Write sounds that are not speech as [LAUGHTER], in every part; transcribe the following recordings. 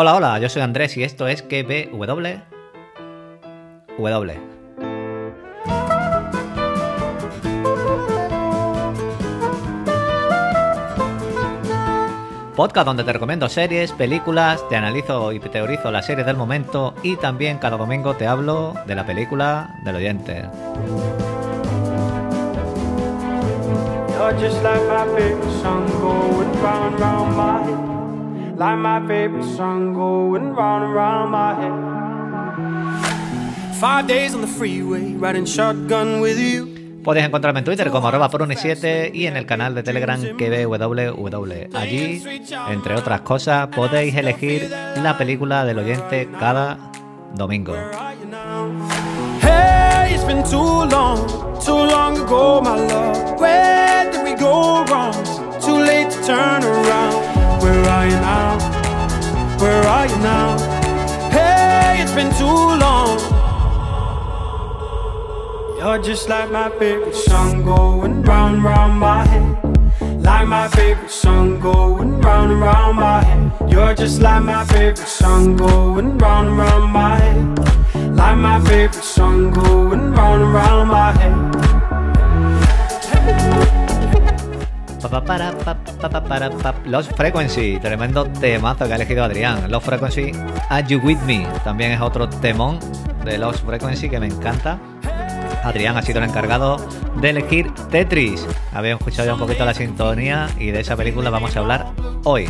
Hola, hola, yo soy Andrés y esto es KBW. W. Podcast donde te recomiendo series, películas, te analizo y teorizo las series del momento y también cada domingo te hablo de la película del oyente. You're Like my favorite song going round and round my head. Five days on the freeway, riding shotgun with you. Podéis encontrarme en Twitter como arroba poruni7 y en el canal de Telegram KBWW. Allí, entre otras cosas, podéis elegir la película del oyente cada domingo. Hey, Where are you now? Where are you now? Hey, it's been too long. You're just like my favorite song going round, round my head. Like my favorite song going round and round my head. You're just like my favorite song going round and round my head. Like my favorite song going round and round my head. Lost Frequency, tremendo temazo que ha elegido Adrián. Lost Frequency, Are You With Me, también es otro temón de Lost Frequency que me encanta. Adrián ha sido el encargado de elegir Tetris. Habíamos escuchado ya un poquito la sintonía y de esa película vamos a hablar hoy.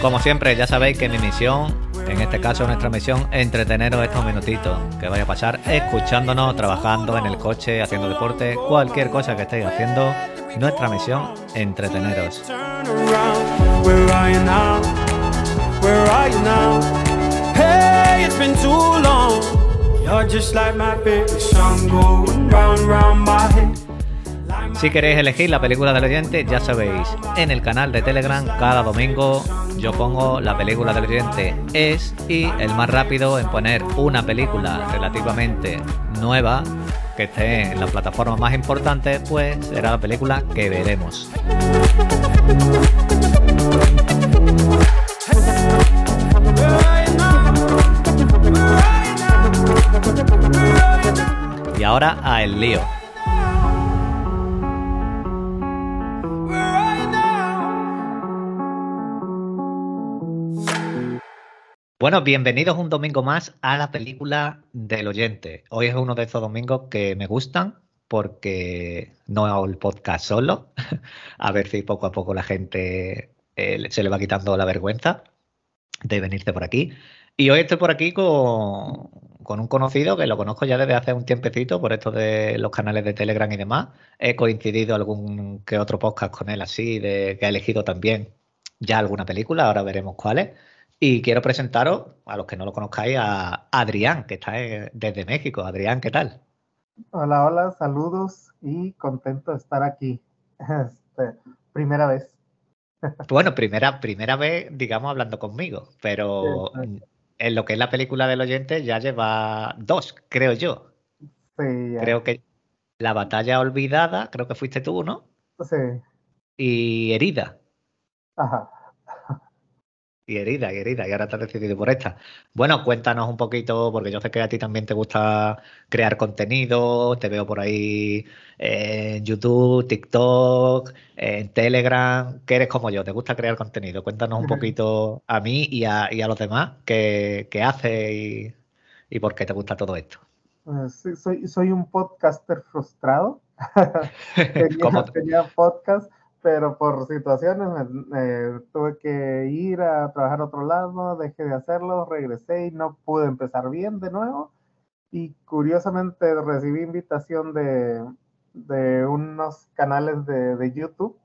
Como siempre, ya sabéis que mi misión, en este caso nuestra misión, entreteneros estos minutitos que vaya a pasar escuchándonos, trabajando en el coche, haciendo deporte, cualquier cosa que estéis haciendo. Nuestra misión, entreteneros. Si queréis elegir la película del oyente, ya sabéis, en el canal de Telegram cada domingo yo pongo la película del oyente es y el más rápido en poner una película relativamente nueva que esté en la plataforma más importante, pues será la película que veremos. Y ahora a el lío. Bueno, bienvenidos un domingo más a la película del oyente. Hoy es uno de esos domingos que me gustan porque no hago el podcast solo. [LAUGHS] A ver si poco a poco la gente eh, se le va quitando la vergüenza de venirse por aquí. Y hoy estoy por aquí con, un conocido que lo conozco ya desde hace un tiempecito por esto de los canales de Telegram y demás. He coincidido algún que otro podcast con él así, de que ha elegido también ya alguna película, ahora veremos cuáles. Y quiero presentaros, a los que no lo conozcáis, a Adrián, que está desde México. Adrián, ¿qué tal? Hola, hola, saludos y contento de estar aquí. Este, primera vez. Bueno, primera, primera vez, digamos, hablando conmigo, pero Sí, en lo que es la película del oyente ya lleva dos, creo yo. Sí, ya. Creo que La batalla olvidada, creo que fuiste tú, ¿no? Sí, Y Herida. ajá. Y herida, y herida, y ahora te has decidido por esta. Bueno, cuéntanos un poquito, porque yo sé que a ti también te gusta crear contenido, te veo por ahí en YouTube, TikTok, en Telegram, que eres como yo, te gusta crear contenido. Cuéntanos un poquito a mí y a, y a los demás qué, qué haces y, y por qué te gusta todo esto. Sí, soy, soy un podcaster frustrado. [LAUGHS] [LAUGHS] Tenía, tenía podcast, pero por situaciones me- eh, tuve que ir a trabajar a otro lado, dejé de hacerlo, regresé y no pude empezar bien de nuevo. Y curiosamente recibí invitación de, de unos canales de, de YouTube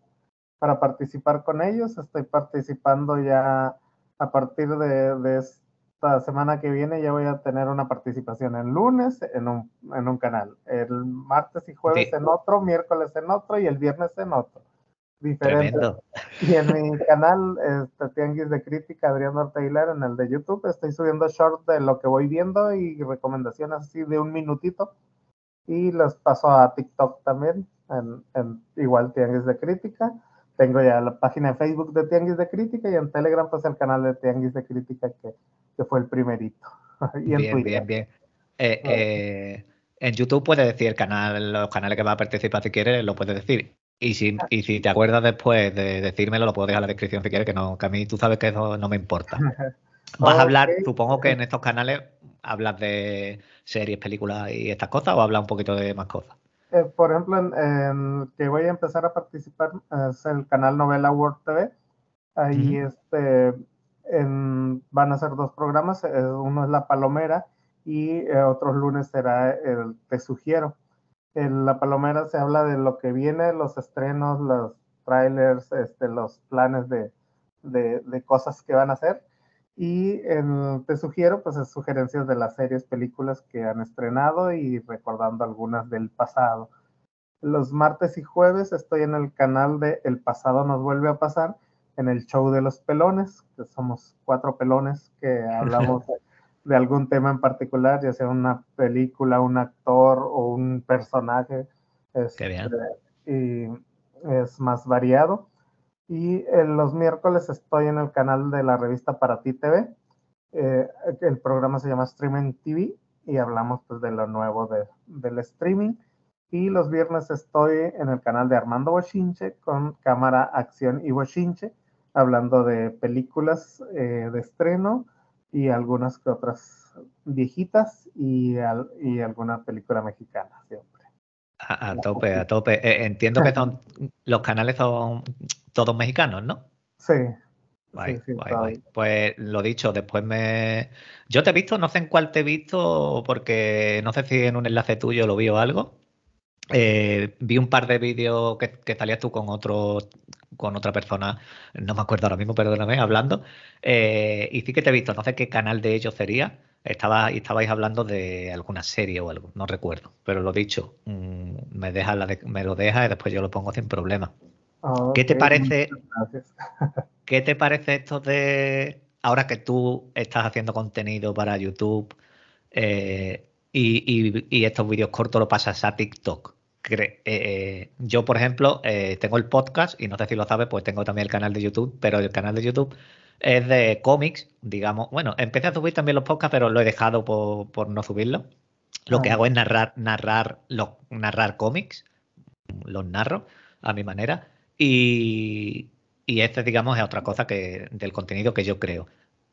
para participar con ellos. Estoy participando ya a partir de, de esta semana que viene, ya voy a tener una participación el lunes en un, en un canal, el martes y jueves Sí. en otro, miércoles en otro y el viernes en otro. Diferente. Tremendo. [LAUGHS] Y en mi canal, este, Tianguis de Crítica, Adrián Orteiler, en el de YouTube, estoy subiendo shorts de lo que voy viendo y recomendaciones así de un minutito. Y los paso a TikTok también. en, igual Tianguis de Crítica. Tengo ya la página de Facebook de Tianguis de Crítica y en Telegram pues el canal de Tianguis de Crítica que, que fue el primerito. [LAUGHS] y bien, bien, bien, eh, eh, en YouTube puedes decir el canal, los canales que va a participar si quieres, lo puedes decir. Y si, y si te acuerdas después de decírmelo, lo puedo dejar en la descripción si quieres, que no, que a mí tú sabes que eso no me importa. [LAUGHS] ¿Vas a hablar, supongo que en estos canales hablas de series, películas y estas cosas o hablas un poquito de más cosas? Eh, por ejemplo, en, que voy a empezar a participar es el canal Novela World TV. Ahí este, van a ser dos programas. Eh, uno es La Palomera y eh, otros lunes será el Te Sugiero. En La Palomera se habla de lo que viene, los estrenos, los trailers, este, los planes de, de, de cosas que van a hacer. Y te sugiero, pues, sugerencias de las series, películas que han estrenado y recordando algunas del pasado. Los martes y jueves estoy en el canal de El pasado nos vuelve a pasar, en el show de los pelones, que somos cuatro pelones que [LAUGHS] hablamos de, algún tema en particular, ya sea una película, un actor o un personaje. Qué bien. Este, y es más variado. Y en los miércoles estoy en el canal de la revista Para Ti TV. Eh, el programa se llama Streaming TV y hablamos pues de lo nuevo de, del streaming. Y los viernes estoy en el canal de Armando Bochinche con cámara, acción y Bochinche, hablando de películas eh, de estreno y algunas que otras viejitas y, y alguna película mexicana siempre. A, tope, a tope. Eh, entiendo que son los canales son todos mexicanos, ¿no? Sí. Pues lo dicho, después me. Yo te he visto, no sé en cuál te he visto, porque no sé si en un enlace tuyo lo vi o algo. Eh, vi un par de vídeos que, que, salías tú con otro, con otra persona, no me acuerdo ahora mismo, perdóname, hablando. Eh, y sí que te he visto, no sé qué canal de ellos sería. Estaba, estabais hablando de alguna serie o algo, no recuerdo. Pero lo dicho, mm, me, deja la me lo deja y después yo lo pongo sin problema. ¿Qué te parece? [LAUGHS] ¿Qué te parece esto de ahora que tú estás haciendo contenido para YouTube eh, y, estos vídeos cortos lo pasas a TikTok? Eh, yo, por ejemplo, eh, tengo el podcast y no sé si lo sabes, pues tengo también el canal de YouTube, pero el canal de YouTube es de cómics, digamos. Bueno, empecé a subir también los podcasts, pero lo he dejado por, no subirlo. Lo que ah. hago es narrar, narrar, narrar cómics, los narro a mi manera. Y, y este, digamos, es otra cosa que del contenido que yo creo.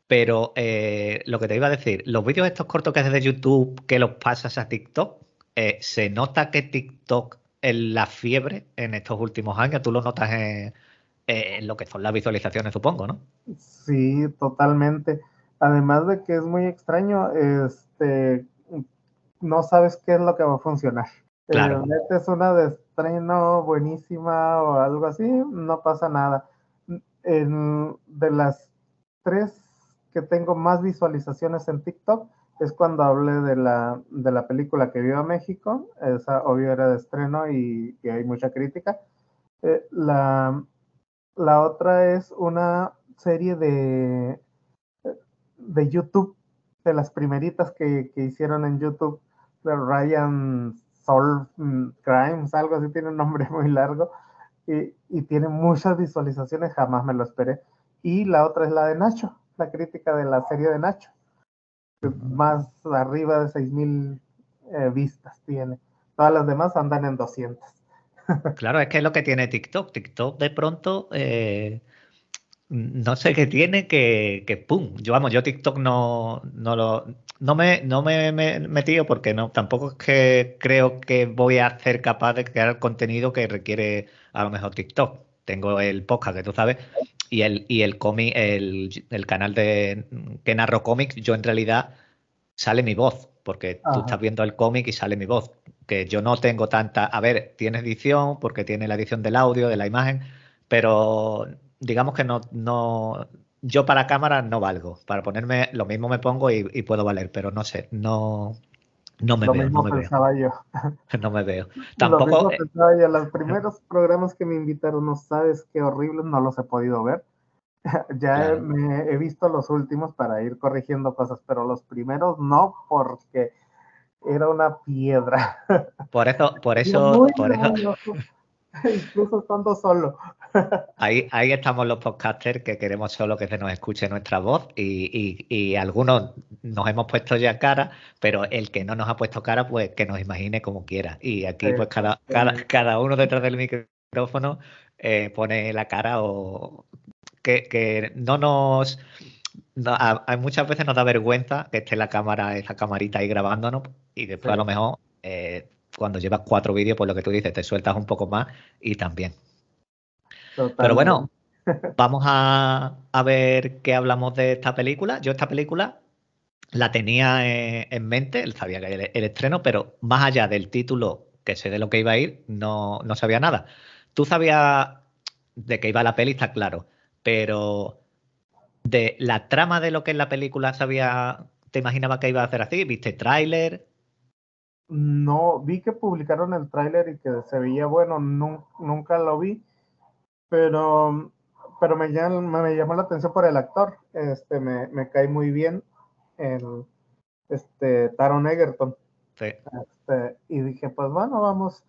Pero eh, lo que te iba a decir, los vídeos estos cortos que haces de YouTube, que los pasas a TikTok, eh, ¿se nota que TikTok es la fiebre en estos últimos años? ¿Tú lo notas en, en lo que son las visualizaciones, supongo, no? Sí, totalmente. Además de que es muy extraño, este, no sabes qué es lo que va a funcionar. Claro. metes una de estreno buenísima o algo así, no pasa nada. En, de las tres que tengo más visualizaciones en TikTok es cuando hablé de la, de la película que vio a México, esa obvio era de estreno y, hay mucha crítica. Eh, la, la otra es una serie de, de YouTube, de las primeritas que, que hicieron en YouTube, de Ryan mm, Crimes, algo así, tiene un nombre [LAUGHS] muy largo y, y, tiene muchas visualizaciones, jamás me lo esperé. Y la otra es la de Nacho, la crítica de la serie de Nacho, más arriba de 6.000 eh, vistas tiene. Todas las demás andan en 200. [LAUGHS] Claro, es que es lo que tiene TikTok. TikTok de pronto, eh, no sé qué tiene que, que, pum. Yo vamos, yo TikTok no, no lo, no me, no me, he metido porque no, tampoco es que creo que voy a ser capaz de crear contenido que requiere a lo mejor TikTok. Tengo el podcast que tú sabes y el, y el cómic, el, el, canal de que narro cómics, yo en realidad sale mi voz, porque tú estás viendo el cómic y sale mi voz. Que yo no tengo tanta. A ver, tiene edición, porque tiene la edición del audio, de la imagen, pero digamos que no, no, yo para cámara no valgo. Para ponerme, lo mismo me pongo y, puedo valer, pero no sé, no, no me veo. no me pensaba veo. yo. [LAUGHS] no me veo. Tampoco. Eh, pensaba yo. Los primeros programas que me invitaron, no sabes qué horribles, no los he podido ver. [LAUGHS] ya me he visto los últimos para ir corrigiendo cosas, pero los primeros no, porque era una piedra. [LAUGHS] Por eso, por eso, por eso, [LAUGHS] incluso estando solo. [LAUGHS] Ahí, ahí estamos los podcasters que queremos solo que se nos escuche nuestra voz y, y, algunos nos hemos puesto ya cara, pero el que no nos ha puesto cara, pues que nos imagine como quiera. Y aquí, pues cada, cada, cada uno detrás del micrófono eh, pone la cara o que, que no nos hay muchas veces nos da vergüenza que esté la cámara, esa camarita ahí grabándonos y después a lo mejor eh, cuando llevas cuatro vídeos, pues lo que tú dices, te sueltas un poco más y también. Pero bueno, [LAUGHS] vamos a, ver qué hablamos de esta película. Yo esta película la tenía en, mente, sabía que el, el estreno, pero más allá del título, que sé de lo que iba a ir, no, no sabía nada. Tú sabías de qué iba la peli, está claro, pero de la trama de lo que es la película sabía, te imaginaba que iba a hacer así, ¿viste tráiler? No, vi que publicaron el tráiler y que se veía bueno, nunca lo vi, pero, pero me, llamó, me llamó la atención por el actor, este, me, me cae muy bien el este, Taron Egerton. Sí. Este, y dije, pues bueno, vamos,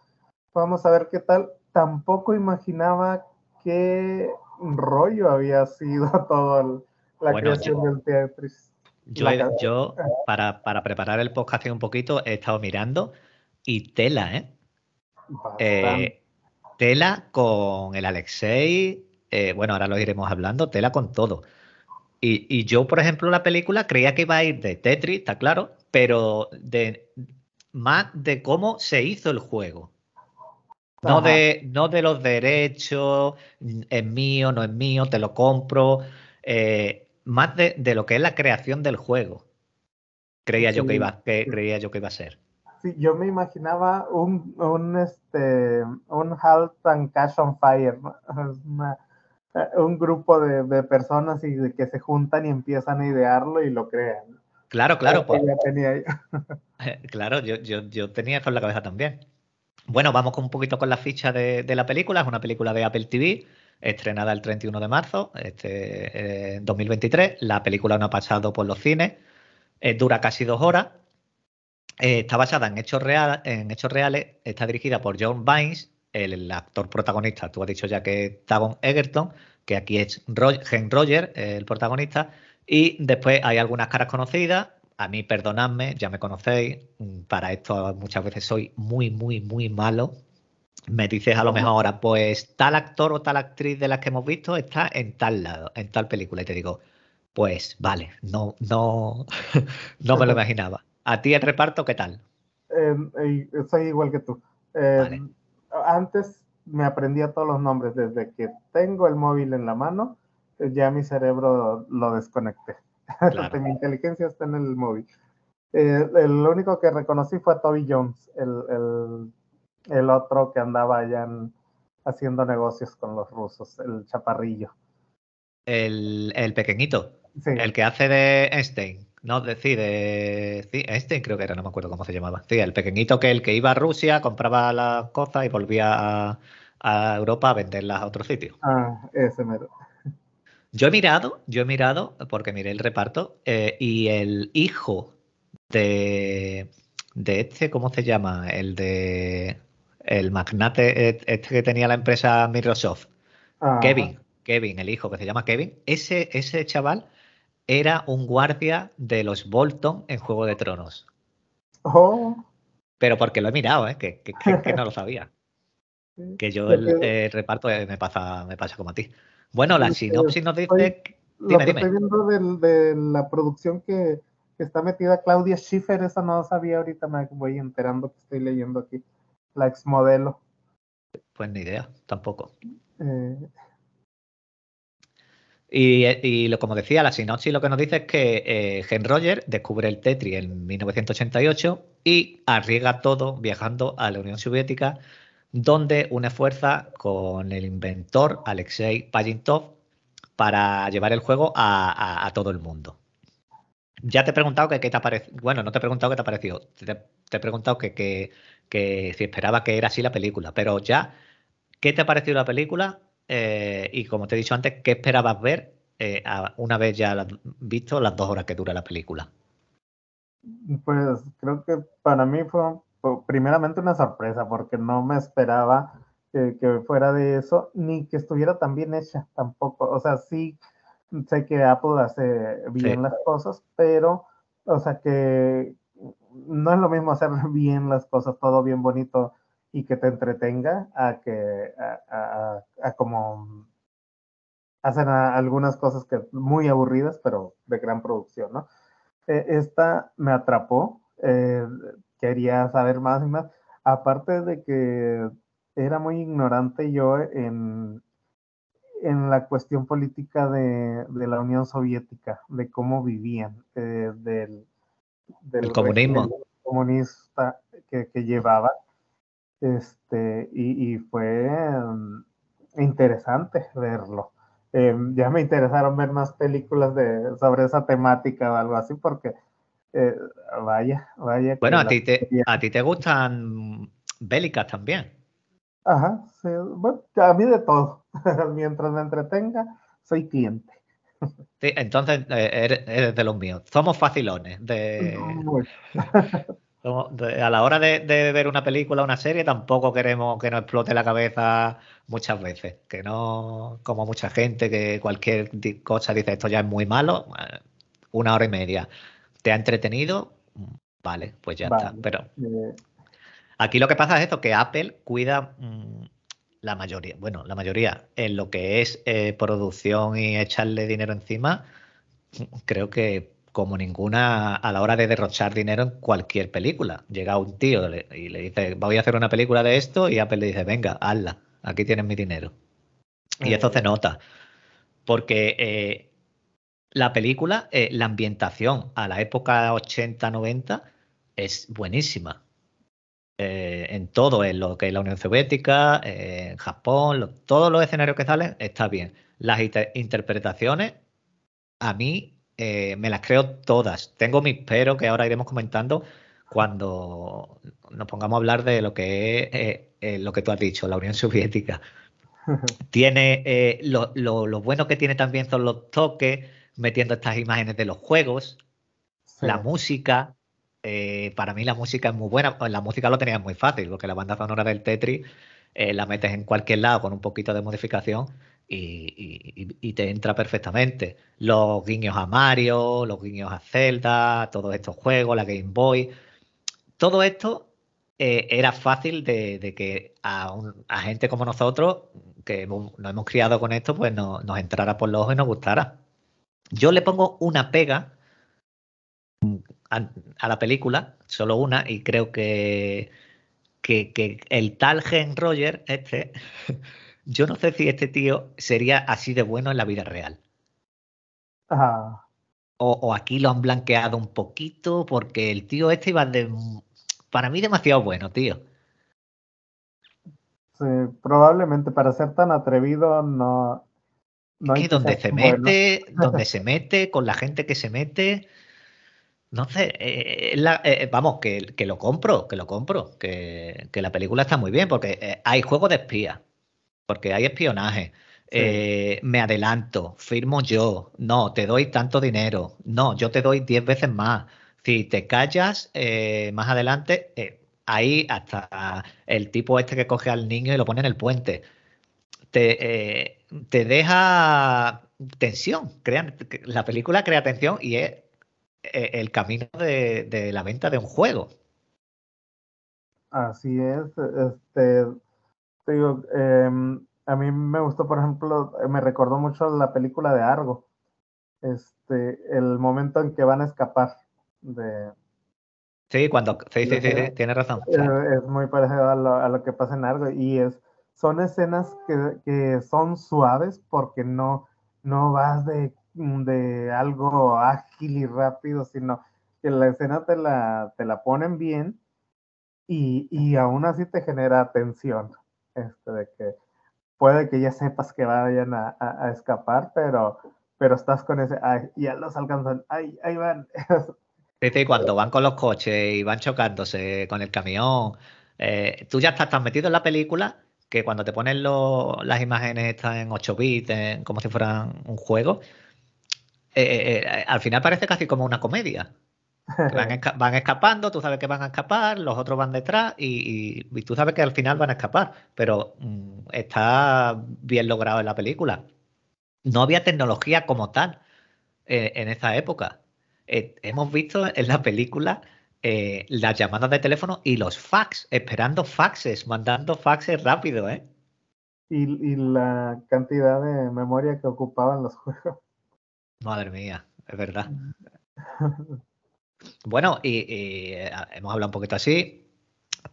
vamos a ver qué tal. Tampoco imaginaba qué rollo había sido [LAUGHS] todo la creación del teatro. Yo, para, preparar el podcast un poquito, he estado mirando y tela, ¿eh? eh tela con el Alexei, eh, bueno, ahora lo iremos hablando, tela con todo. Y, yo, por ejemplo, la película creía que iba a ir de Tetris, está claro, pero de más de cómo se hizo el juego. No de, no de los derechos, es mío, no es mío, te lo compro. Eh, más de, lo que es la creación del juego. Creía yo que iba, que, creía yo que iba a ser. Sí, yo me imaginaba un, un este un Halt and Cash on Fire, [LAUGHS] eh, un grupo de, personas y de que se juntan y empiezan a idearlo y lo crean. Claro, claro. Pues, [LAUGHS] [LAUGHS] claro, yo, yo, yo tenía eso en la cabeza también. Bueno, vamos con un poquito con la ficha de, de la película. Es una película de Apple TV estrenada el 31 de marzo este, 2023. La película no ha pasado por los cines, eh, dura casi dos horas. Eh, está basada en hechos, reales, está dirigida por John Vines, el, actor protagonista. Tú has dicho ya que es Tagon Egerton, que aquí es Gen Roger, el protagonista. Y después hay algunas caras conocidas. A mí, perdonadme, ya me conocéis. Para esto muchas veces soy muy, muy, muy malo me dices a lo mejor ahora, pues tal actor o tal actriz de las que hemos visto está en tal lado, en tal película. Y te digo, pues vale, no, no, [LAUGHS] no me lo imaginaba. ¿A ti el reparto qué tal? Eh, soy igual que tú. Eh, antes me aprendía todos los nombres. Desde que tengo el móvil en la mano, ya mi cerebro lo desconecté. [LAUGHS] mi inteligencia está en el móvil. Eh, el único que reconocí fue Toby Jones, el el otro que andaba allá haciendo negocios con los rusos, el chaparrillo. El, pequeñito, el que hace de Einstein, no, decide, sí, Einstein creo que era, no me acuerdo cómo se llamaba. Sí, el pequeñito que el que iba a Rusia, compraba las cosas y volvía a, Europa a venderlas a otro sitio. Ah, ese mero. Yo he mirado, yo he mirado, porque miré el reparto, eh, y el hijo de, de este, ¿cómo se llama? El de el magnate este que tenía la empresa Microsoft, Kevin, Kevin, el hijo que se llama Kevin, ese, ese chaval era un guardia de los Bolton en Juego de Tronos. Oh. Pero porque lo he mirado, ¿eh? que, no lo sabía. [LAUGHS] Que yo el, reparto me pasa, me pasa como a ti. Bueno, la sinopsis nos dice. Dime, lo que estoy viendo de, la producción que, que, está metida Claudia Schiffer, esa no sabía ahorita, me voy enterando que estoy leyendo aquí la ex modelo. Pues ni idea, tampoco. Eh. Y, lo, como decía, la sinopsis lo que nos dice es que eh, Gen Roger descubre el Tetris en 1988 y arriesga todo viajando a la Unión Soviética, donde une fuerza con el inventor Alexei Pajitnov para llevar el juego a, todo el mundo. Ya te he preguntado que qué te ha parecido. Bueno, no te he preguntado qué te ha parecido. Te, he preguntado que, que si esperaba que era así la película. Pero ya, ¿qué te ha parecido la película? Eh, y como te he dicho antes, ¿qué esperabas ver eh, una vez ya visto las dos horas que dura la película? Pues creo que para mí fue primeramente una sorpresa porque no me esperaba que, que fuera de eso, ni que estuviera tan bien hecha tampoco. O sea, sí sé que Apple hace bien Sí. las cosas, pero, o sea, que no es lo mismo hacer [LAUGHS] bien las cosas, todo bien bonito y que te entretenga, a que, a, como hacen algunas cosas que muy aburridas, pero de gran producción, ¿no? Eh, esta me atrapó, eh, quería saber más y más, aparte de que era muy ignorante yo en, en la cuestión política de, de la Unión Soviética, de cómo vivían, eh, del, del El comunismo. comunista que, que llevaba. Este, y, y fue mm, interesante verlo. Eh, ya me interesaron ver más películas de, sobre esa temática o algo así, porque eh, vaya, vaya. Bueno, a ti, te, a ti te gustan bélicas también. Ajá, sí, bueno, a mí de todo. [LAUGHS] Mientras me entretenga, soy cliente. Sí, entonces eh, eres, eres de los míos. Somos facilones. De, [LAUGHS] de- a la hora de, de ver una película o una serie, tampoco queremos que nos explote la cabeza muchas veces. Que no, como mucha gente, que cualquier cosa dice esto ya es muy malo. eh, Una hora y media. ¿Te ha entretenido? Vale, pues ya está. Pero eh, Aquí lo que pasa es esto, que Apple cuida mm, la mayoría, bueno, la mayoría en lo que es eh, producción y echarle dinero encima, creo que como ninguna a la hora de derrochar dinero en cualquier película. Llega un tío y le dice, voy a hacer una película de esto y Apple le dice, venga, hazla, aquí tienes mi dinero. Y esto se eh, nota, porque eh, la película, eh, la ambientación a la época 80-90 es buenísima. Eh, en todo, en lo que es la Unión Soviética, eh, en Japón, lo- todos los escenarios que salen, está bien. Las inter- interpretaciones, a mí eh, me las creo todas. Tengo mis pero que ahora iremos comentando cuando nos pongamos a hablar de lo que es eh, lo que tú has dicho, la Unión Soviética. [LAUGHS] Tiene lo, lo- lo bueno que tiene también son los toques, metiendo estas imágenes de los juegos, sí. la música. Eh, para mí la música es muy buena. La música lo tenías muy fácil, porque la banda sonora del Tetris eh, la metes en cualquier lado con un poquito de modificación y, te entra perfectamente. Los guiños a Mario, los guiños a Zelda, todos estos juegos, la Game Boy. Todo esto eh, era fácil de, que a, gente como nosotros, que nos hemos criado con esto, pues no- nos entrara por los ojos y nos gustara. Yo le pongo una pega a, a la película, solo una, y creo que, que, que el tal Gen Roger, este, [LAUGHS] yo no sé si este tío sería así de bueno en la vida real. Ajá. O, o aquí lo han blanqueado un poquito, porque el tío este iba de, para mí demasiado bueno, tío. Sí, probablemente para ser tan atrevido no. no hay que donde se bueno. mete, donde se mete, con la gente que se mete, no sé, eh, la- eh, vamos, que, que lo compro, que lo compro, que, que la película está muy bien, porque eh, hay juego de espía, porque hay espionaje. Sí. eh, me adelanto, firmo yo, no, te doy tanto dinero, no, yo te doy 10 veces más. Si te callas eh, más adelante, eh, ahí hasta el tipo este que coge al niño y lo pone en el puente te, eh, te deja tensión. Crean, la película crea tensión y es eh, el camino de, de la venta de un juego. Así es, este, te digo, em, a mí me gustó, por ejemplo, eh, me recordó mucho la película de Argo, este, el momento en que van a escapar de, Sí, cuando. Sí, sí, sí, sí, Eh, tienes razón. eh, es muy parecido a lo, a lo que pasa en Argo y es, son escenas que, que son suaves porque no, no vas de, de algo ágil y rápido, sino que la escena te la, te la ponen bien y, y aún así te genera tensión, este, de que puede que ya sepas que vayan a, a- a escapar, pero, pero estás con ese, ay, ya los alcanzan, ay, ahí van. [LAUGHS] Sí, sí, cuando van con los coches y van chocándose con el camión, eh, tú ya estás tan metido en la película que cuando te ponen lo- las imágenes están en 8 bits, en- como si fueran un juego, eh, eh, eh, al final parece casi como una comedia. [LAUGHS] Van, van, escapando, tú sabes que van a escapar, los otros van detrás y, y, tú sabes que al final van a escapar, pero mm, está bien logrado en la película. No había tecnología como tal eh, en esa época. Hemos visto en la película las llamadas de teléfono y los fax, esperando faxes, mandando faxes rápido, ¿eh? Y, y la cantidad de memoria que ocupaban los [LAUGHS] juegos. Madre mía, es verdad. [LAUGHS] Bueno, y, eh, hemos hablado un poquito así.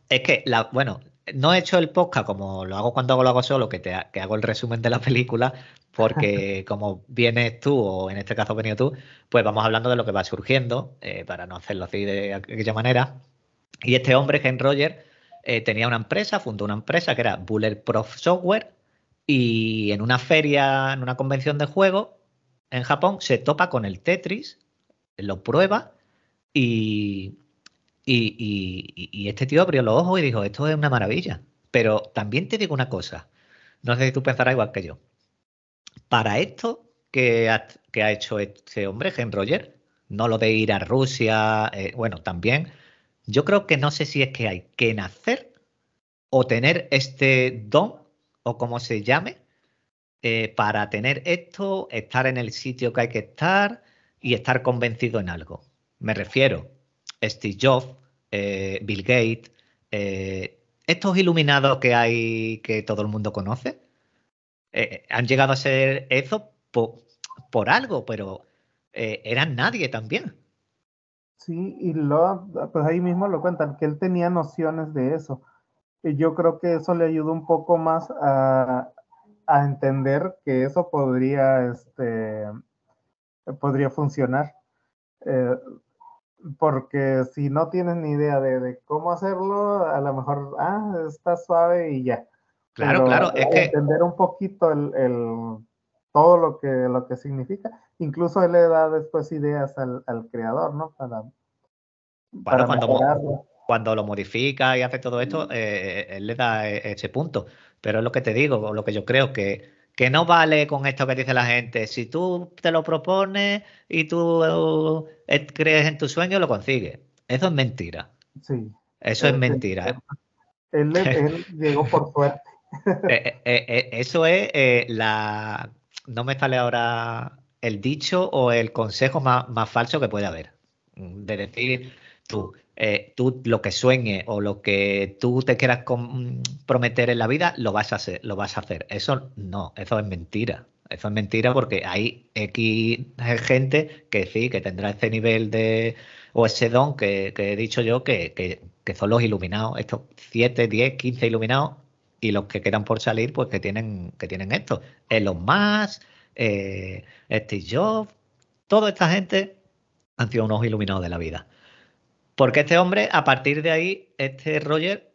Es que, la, bueno, no he hecho el podcast como lo hago cuando hago lo hago solo, que, te, que hago el resumen de la [LAUGHS] película, porque [LAUGHS] como vienes tú, o en este caso has venido tú, pues vamos hablando de lo que va surgiendo, eh, para no hacerlo así de aquella manera. Y este hombre, Ken Roger, eh, tenía una empresa, fundó una empresa que era Bulletproof Software, y en una feria, en una convención de juegos en Japón, se topa con el Tetris, lo prueba y, este tío abrió los ojos y dijo, esto es una maravilla. Pero también te digo una cosa, no sé si tú pensarás igual que yo. Para esto que ha, que ha hecho este hombre, Gen Roger, no lo de ir a Rusia, eh, bueno, también, yo creo que no sé si es que hay que nacer o tener este don, o como se llame, eh, para tener esto, estar en el sitio que hay que estar y estar convencido en algo. Me refiero, Steve Jobs, eh, Bill Gates, eh, estos iluminados que hay que todo el mundo conoce, han llegado a ser eso por, algo, pero eran nadie también. Sí, y lo, pues ahí mismo lo cuentan, que él tenía nociones de eso. Y yo creo que eso le ayudó un poco más a, a entender que eso podría, este, podría funcionar. Eh, porque si no tienes ni idea de, cómo hacerlo, a lo mejor, ah, está suave y ya. Claro, claro, es que... Entender un poquito el, todo lo que, lo que significa. Incluso él le da después ideas al, creador, ¿no? Para, para cuando, cuando, lo modifica y hace todo esto, eh, él le da e, ese punto. Pero es lo que te digo, lo que yo creo que que no vale con esto que dice la gente. Si tú te lo propones y tú eh, crees en tu sueño, lo consigues. Eso es mentira. Sí. Eso es mentira. Él, [LAUGHS] llegó por suerte. Eh, eh, eso es la. No me sale ahora el dicho o el consejo más, más falso que puede haber. De decir, tú, eh, tú lo que sueñes o lo que tú te quieras prometer en la vida, lo vas a hacer, lo vas a hacer. Eso no, eso es mentira. Eso es mentira porque hay X gente que sí, que tendrá ese nivel de, o ese don que, he dicho yo, que, son los iluminados, estos 7, 10, 15 iluminados, y los que quedan por salir, pues que tienen, que tienen esto. Elon Musk, eh, Steve Jobs, toda esta gente han sido unos iluminados de la vida. Porque este hombre, a partir de ahí, este Roger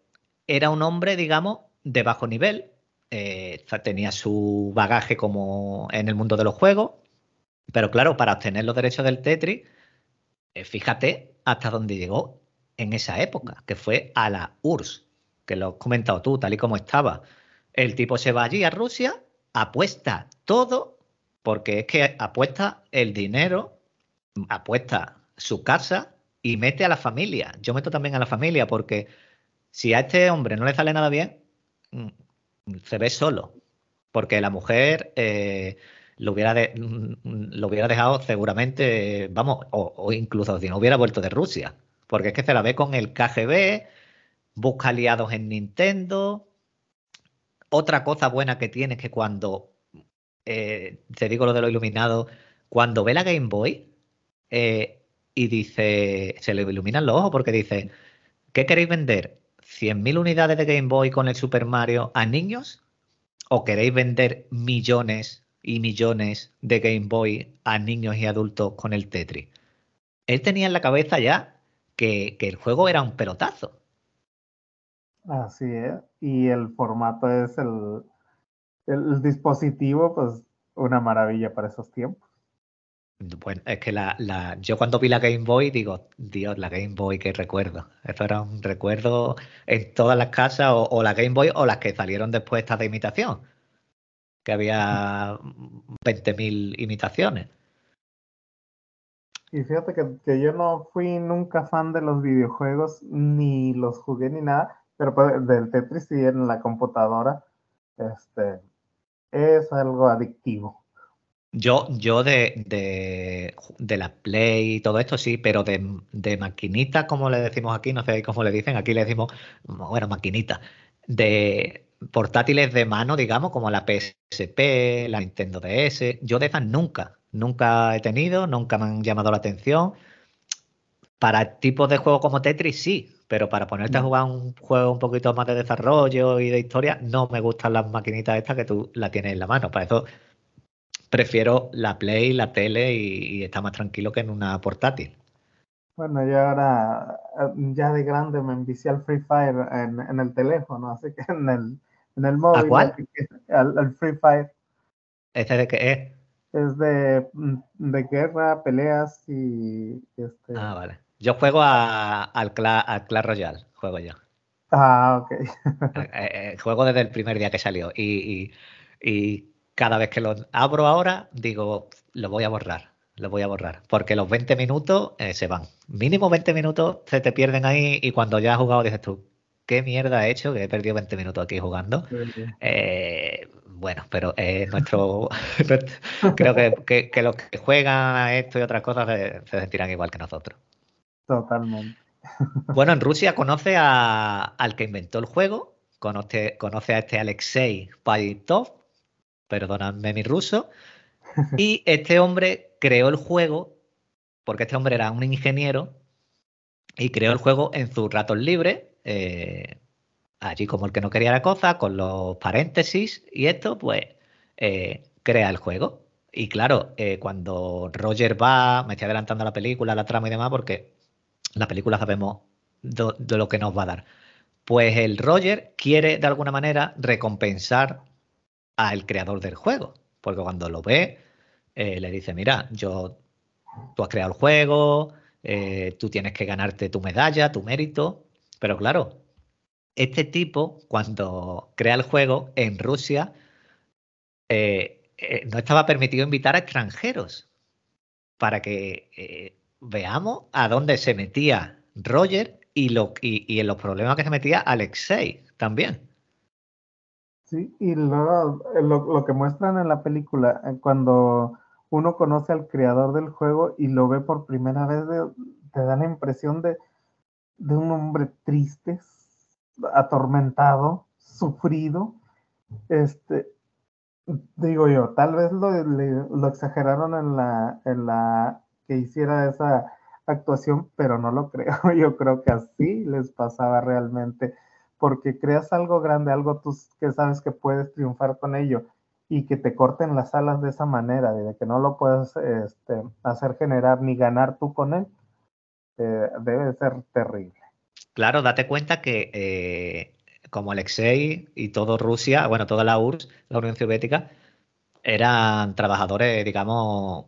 era un hombre, digamos, de bajo nivel. Eh, tenía su bagaje como en el mundo de los juegos. Pero claro, para obtener los derechos del Tetris, eh, fíjate hasta dónde llegó en esa época, que fue a la URSS, que lo has comentado tú, tal y como estaba. El tipo se va allí a Rusia, apuesta todo, porque es que apuesta el dinero, apuesta su casa, y mete a la familia. Yo meto también a la familia porque si a este hombre no le sale nada bien, mm, se ve solo. Porque la mujer eh, lo, hubiera mm, lo hubiera dejado seguramente, vamos, o, incluso si no hubiera vuelto de Rusia. Porque es que se la ve con el KGB, busca aliados en Nintendo. Otra cosa buena que tiene es que cuando, eh, te digo lo de lo iluminado, cuando ve la Game Boy, eh, y dice, se le iluminan los ojos porque dice, ¿qué queréis vender? ¿100.000 unidades de Game Boy con el Super Mario a niños? ¿O queréis vender millones y millones de Game Boy a niños y adultos con el Tetris? Él tenía en la cabeza ya que, el juego era un pelotazo. Así es. Y el formato es el, el dispositivo, pues una maravilla para esos tiempos. Bueno, es que la, la, yo cuando vi la Game Boy digo, Dios, la Game Boy, qué recuerdo. Eso era un recuerdo en todas las casas, o, la Game Boy, o las que salieron después estas de imitación, que había 20.000 imitaciones. Y fíjate que, que, yo no fui nunca fan de los videojuegos, ni los jugué ni nada, pero pues, del Tetris sí en la computadora, este, es algo adictivo. Yo, yo de, de, de, la Play y todo esto sí, pero de, de, maquinita, como le decimos aquí, no sé cómo le dicen, aquí le decimos, bueno, maquinita, de portátiles de mano, digamos, como la PSP, la Nintendo DS, yo de esas nunca, nunca he tenido, nunca me han llamado la atención. Para tipos de juegos como Tetris sí, pero para ponerte a jugar un juego un poquito más de desarrollo y de historia, no me gustan las maquinitas estas que tú la tienes en la mano. Para eso prefiero la Play, la tele y, y está más tranquilo que en una portátil. Bueno, yo ahora ya de grande me envicié al Free Fire en, en el teléfono, así que en el, en el móvil. ¿A cuál? Al, al, Free Fire. ¿Ese de qué es? Es de, de guerra, peleas y este. Ah, vale. Yo juego a, al, Clash, al Clash Royale, juego yo. Ah, ok. [LAUGHS] eh, eh, juego desde el primer día que salió y, y, y cada vez que lo abro ahora digo, lo voy a borrar, lo voy a borrar, porque los 20 minutos eh, se van. Mínimo 20 minutos se te pierden ahí y cuando ya has jugado dices tú, ¿qué mierda he hecho? Que he perdido 20 minutos aquí jugando. Eh, bueno, pero eh, [LAUGHS] nuestro, creo que, que, que, los que juegan a esto y otras cosas se, se sentirán igual que nosotros. Totalmente. [LAUGHS] Bueno, en Rusia conoce a, al que inventó el juego, conoce, conoce a este Alexei Pavitov, perdonadme mi ruso, y este hombre creó el juego, porque este hombre era un ingeniero, y creó el juego en sus ratos libres, eh, allí como el que no quería la cosa, con los paréntesis, y esto pues eh, crea el juego. Y claro, eh, cuando Roger va, me estoy adelantando la película, la trama y demás, porque la película sabemos de lo que nos va a dar. Pues el Roger quiere de alguna manera recompensar al creador del juego, porque cuando lo ve, eh, le dice, mira, yo, tú has creado el juego, eh, tú tienes que ganarte tu medalla, tu mérito, pero claro, este tipo, cuando crea el juego en Rusia, eh, no estaba permitido invitar a extranjeros para que veamos a dónde se metía Roger y, lo, y, y, en los problemas que se metía Alexei también. Sí, y lo, lo, lo, que muestran en la película, cuando uno conoce al creador del juego y lo ve por primera vez, te da la impresión de, de un hombre triste, atormentado, sufrido. Este, digo yo, tal vez lo, lo exageraron en la, en la que hiciera esa actuación, pero no lo [LAUGHS] creo. Yo creo que así les pasaba realmente, porque creas algo grande, algo tú que sabes que puedes triunfar con ello y que te corten las alas de esa manera, de que no lo puedes este, hacer generar ni ganar tú con él, eh, debe ser terrible. Claro, date cuenta que eh, como Alexei y todo Rusia, bueno, toda la URSS, la Unión Soviética, eran trabajadores, digamos,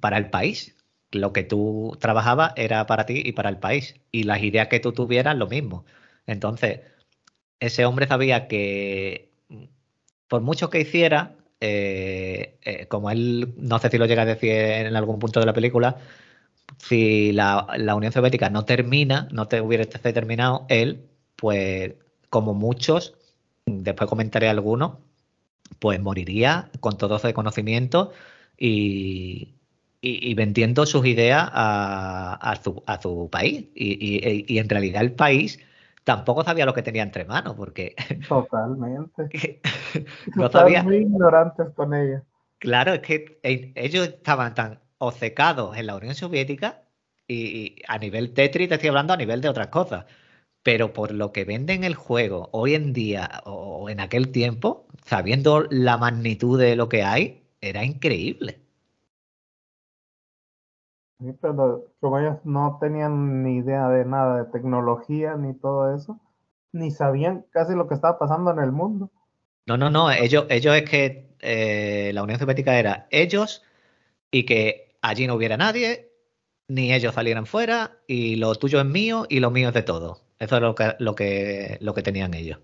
para el país. Lo que tú trabajabas era para ti y para el país. Y las ideas que tú tuvieras, lo mismo. Entonces, ese hombre sabía que por mucho que hiciera, eh, eh, como él, no sé si lo llega a decir en algún punto de la película, si la, Unión Soviética no termina, no te hubiera terminado, él, pues como muchos, después comentaré algunos, pues moriría con todo ese conocimiento y, y, vendiendo sus ideas a, su, país. Y, en realidad el país tampoco sabía lo que tenía entre manos, porque... Totalmente. [LAUGHS] [LAUGHS] no sabía... muy ignorantes con ella. Claro, es que ellos estaban tan obcecados en la Unión Soviética y, a nivel Tetris, te estoy hablando a nivel de otras cosas, pero por lo que venden el juego hoy en día o en aquel tiempo, sabiendo la magnitud de lo que hay, era increíble. Pero como ellos no tenían ni idea de nada de tecnología ni todo eso, ni sabían casi lo que estaba pasando en el mundo. No, no, no, ellos, ellos es que eh, la Unión Soviética era ellos y que allí no hubiera nadie, ni ellos salieran fuera, y lo tuyo es mío y lo mío es de todo. Eso es lo que, lo que, lo que tenían ellos.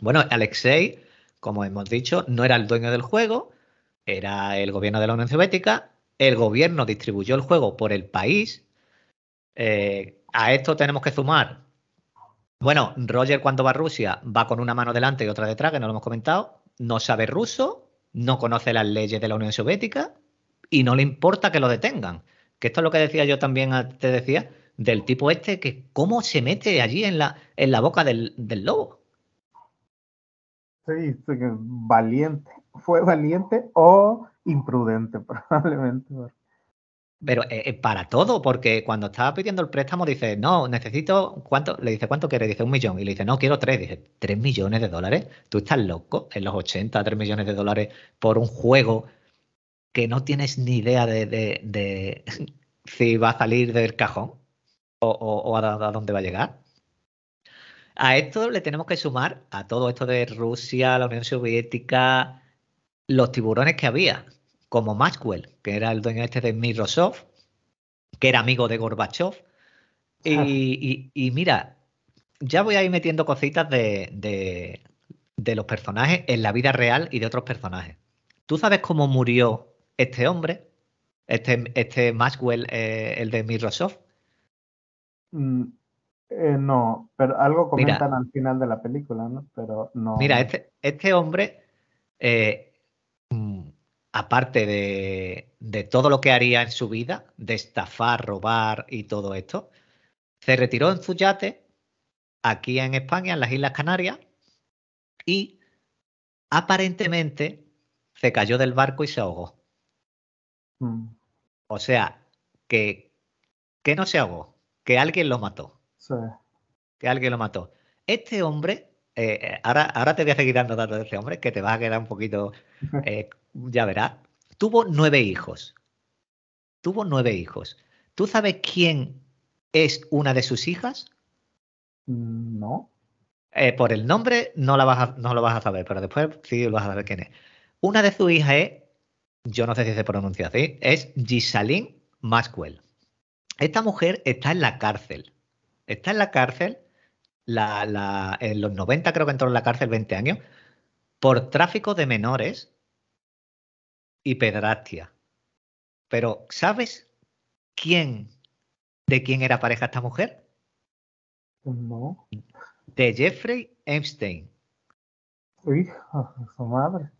Bueno, Alexei, como hemos dicho, no era el dueño del juego, era el gobierno de la Unión Soviética el gobierno distribuyó el juego por el país. Eh, a esto tenemos que sumar. Bueno, Roger cuando va a Rusia va con una mano delante y otra detrás, que no lo hemos comentado. No sabe ruso, no conoce las leyes de la Unión Soviética y no le importa que lo detengan. Que esto es lo que decía yo también, te decía, del tipo este, que cómo se mete allí en la, en la boca del, del lobo. Sí, valiente. Fue valiente o imprudente, [LAUGHS] probablemente. Pero eh, eh, para todo, porque cuando estaba pidiendo el préstamo dice, no, necesito, ¿cuánto? Le dice, ¿cuánto quiere? Dice, un millón. Y le dice, no, quiero tres. Dice, ¿tres millones de dólares? ¿Tú estás loco? En los 80, tres millones de dólares por un juego que no tienes ni idea de, [LAUGHS] si va a salir del cajón o, a, dónde va a llegar. A esto le tenemos que sumar a todo esto de Rusia, la Unión Soviética, los tiburones que había, como Maxwell, que era el dueño este de Microsoft, que era amigo de Gorbachev. Y, mira, ya voy a ir metiendo cositas de, los personajes en la vida real y de otros personajes. ¿Tú sabes cómo murió este hombre? Este, este Maxwell, eh, el de Microsoft. Mm, eh, no, pero algo comentan al final de la película, ¿no? Pero no. Mira, este, este hombre eh, aparte de, todo lo que haría en su vida, de estafar, robar y todo esto, se retiró en su yate aquí en España, en las Islas Canarias, y aparentemente se cayó del barco y se ahogó. Mm. O sea, que, que no se ahogó, que alguien lo mató. Sí. Que alguien lo mató. Este hombre, eh, eh, ahora, ahora te voy a seguir dando datos de este hombre, que te va a quedar un poquito eh, [LAUGHS] ya verás, tuvo nueve hijos. Tuvo nueve hijos. ¿Tú sabes quién es una de sus hijas? No. Eh, por el nombre no, la vas no lo vas a saber, pero después sí lo vas a saber quién es. Una de sus hijas es, yo no sé si se pronuncia así, es Gisaline Maxwell. Esta mujer está en la cárcel. Está en la cárcel, en los 90 creo que entró en la cárcel 20 años, por tráfico de menores y pedrastia. Pero, ¿sabes quién, de quién era pareja esta mujer? No. De Jeffrey Epstein. Hijo su madre.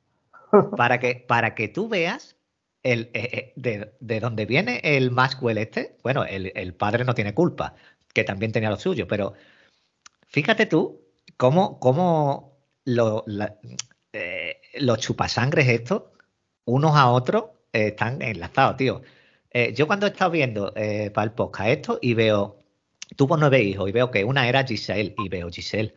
[LAUGHS] para, que, para que tú veas el, eh, eh, de, dónde viene el Maxwell este. Bueno, el, padre no tiene culpa, que también tenía lo suyo, pero fíjate tú cómo, cómo lo, eh, los chupasangres estos unos a otros eh, están enlazados, tío. Eh, yo cuando he estado viendo eh, para el podcast esto y veo, tuvo nueve hijos y veo que una era Giselle y veo Giselle.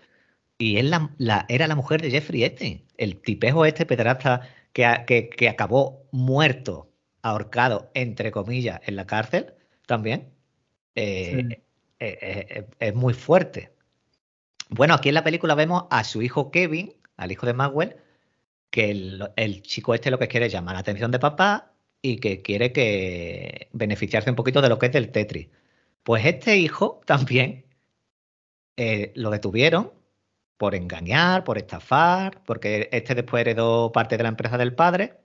Y es la, era la mujer de Jeffrey este, el tipejo este pedrasta que, que, acabó muerto, ahorcado, entre comillas, en la cárcel también. es muy fuerte. Bueno, aquí en la película vemos a su hijo Kevin, al hijo de Maxwell, que el, chico este lo que quiere es llamar la atención de papá y que quiere que beneficiarse un poquito de lo que es del Tetris. Pues este hijo [LAUGHS] también eh, lo detuvieron por engañar, por estafar, porque este después heredó parte de la empresa del padre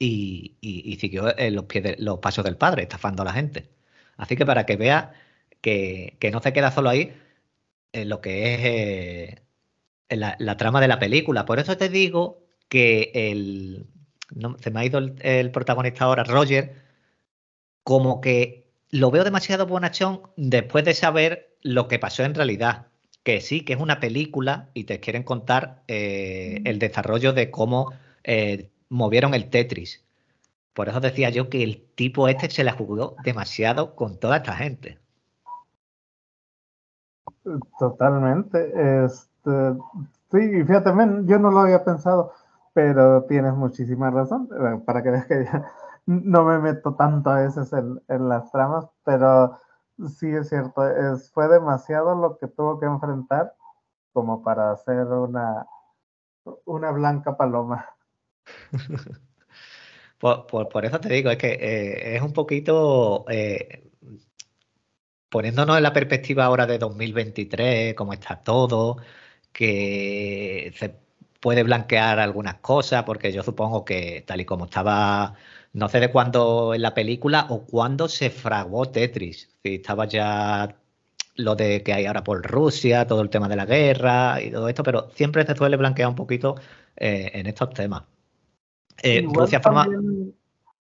y, siguió los, pies los pasos del padre, estafando a la gente. Así que para que vea que, no se queda solo ahí en lo que es eh, la, trama de la película. Por eso te digo que el. se me ha ido el, protagonista ahora, Roger, como que lo veo demasiado bonachón después de saber lo que pasó en realidad. Que sí, que es una película y te quieren contar eh, el desarrollo de cómo eh, movieron el Tetris. Por eso decía yo que el tipo este se la jugó demasiado con toda esta gente. Totalmente. Este, sí, fíjate, yo no lo había pensado pero tienes muchísima razón, eh, para que veas que no me meto tanto a veces en, las tramas, pero sí es cierto, fue demasiado lo que tuvo que enfrentar como para hacer una, una blanca paloma. [LAUGHS] por, eso te digo, es que eh, es un poquito eh, poniéndonos en la perspectiva ahora de 2023, cómo está todo, que se puede blanquear algunas cosas, porque yo supongo que tal y como estaba no sé de cuándo en la película o cuándo se fragó Tetris. Si estaba ya lo de que hay ahora por Rusia, todo el tema de la guerra y todo esto, pero siempre se suele blanquear un poquito eh, en estos temas. Eh, Rusia forma...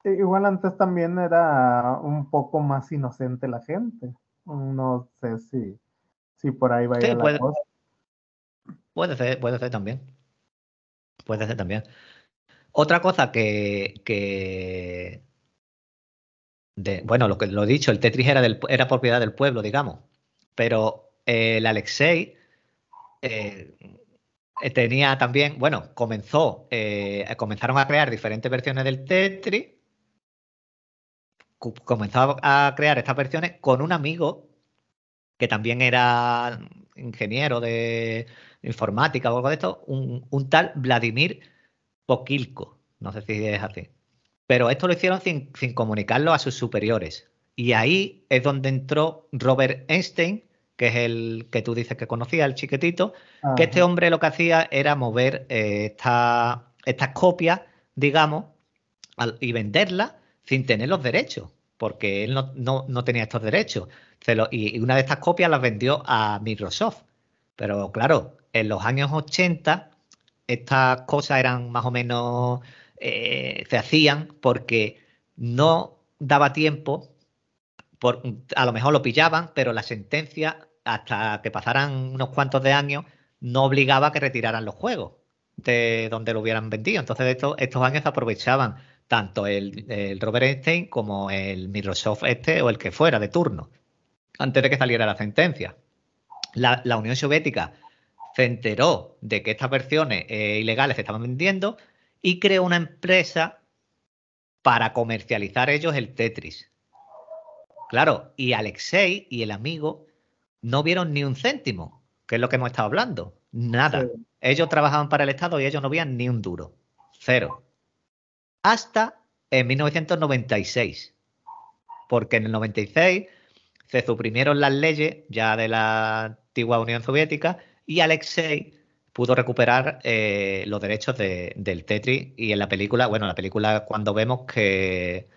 Igual antes también era un poco más inocente la gente. No sé si, si por ahí vaya la puede, cosa. Puede ser, puede ser también. Puede ser también. Otra cosa que, bueno, lo que lo he dicho, el Tetris era, propiedad del pueblo, digamos, pero el Alexei eh, tenía también, bueno, comenzó, eh, comenzaron a crear diferentes versiones del Tetris, comenzó a crear estas versiones con un amigo que también era ingeniero de informática o algo de esto, un tal Vladimir Pokilko, no sé si es así. Pero esto lo hicieron sin, comunicarlo a sus superiores. Y ahí es donde entró Robert Einstein, que es el que tú dices que conocía, el chiquitito, que este hombre lo que hacía era mover eh, estas copias, digamos, y venderlas sin tener los derechos, porque él no, tenía estos derechos. y, una de estas copias las vendió a Microsoft. Pero claro, en los años 80 estas cosas eran más o menos, eh, se hacían porque no daba tiempo, por, a lo mejor lo pillaban, pero la sentencia, hasta que pasaran unos cuantos de años, no obligaba a que retiraran los juegos de donde lo hubieran vendido. Entonces estos, estos años aprovechaban tanto el, Robert Einstein como el Microsoft este o el que fuera de turno, antes de que saliera la sentencia. la Unión Soviética se enteró de que estas versiones eh, ilegales se estaban vendiendo y creó una empresa para comercializar ellos el Tetris. Claro, y Alexei y el amigo no vieron ni un céntimo, que es lo que hemos estado hablando. Nada. Ellos trabajaban para el Estado y ellos no veían ni un duro. Cero. Hasta en 1996. Porque en el 96 se suprimieron las leyes ya de la antigua Unión Soviética y Alexei pudo recuperar eh, los derechos del Tetris y en la película, bueno, la película cuando vemos que,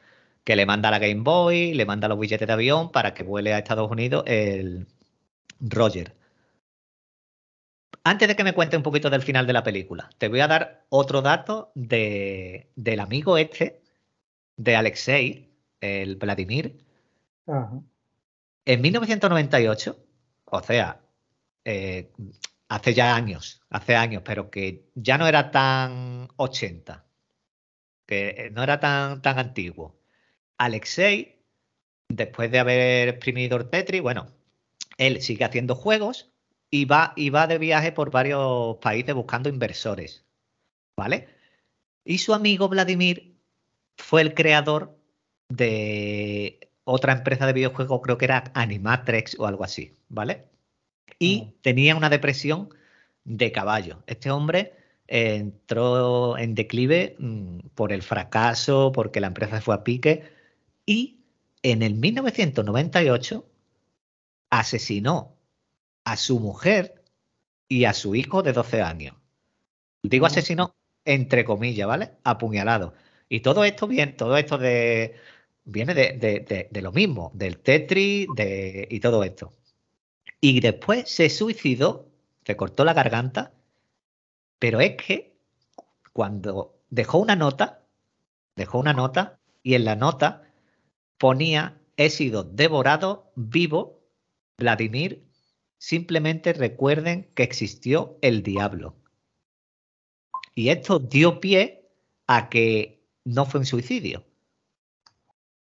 le manda la Game Boy, le manda los billetes de avión para que vuele a Estados Unidos el Roger. Antes de que me cuente un poquito del final de la película, te voy a dar otro dato de, del amigo este, de Alexei, el Vladimir. En 1998, o sea, eh, hace ya años, hace años, pero que ya no era tan 80, que eh, no era tan, tan antiguo. Alexei, después de haber exprimido el Tetris, bueno, él sigue haciendo juegos y va, y va de viaje por varios países buscando inversores, ¿vale? Y su amigo Vladimir fue el creador de otra empresa de videojuegos, creo que era Animatrex o algo así, ¿vale? y tenía una depresión de caballo. Este hombre entró en declive mm, por el fracaso, porque la empresa fue a pique y en el 1998 asesinó a su mujer y a su hijo de 12 años. Digo asesinó entre comillas, ¿vale? Apuñalado. Y todo esto bien, todo esto de viene de, de, lo mismo, del Tetris de, y todo esto. Y después se suicidó, se cortó la garganta, pero es que cuando dejó una nota, dejó una nota y en la nota ponía he sido devorado vivo, Vladimir, simplemente recuerden que existió el diablo. Y esto dio pie a que no fue un suicidio.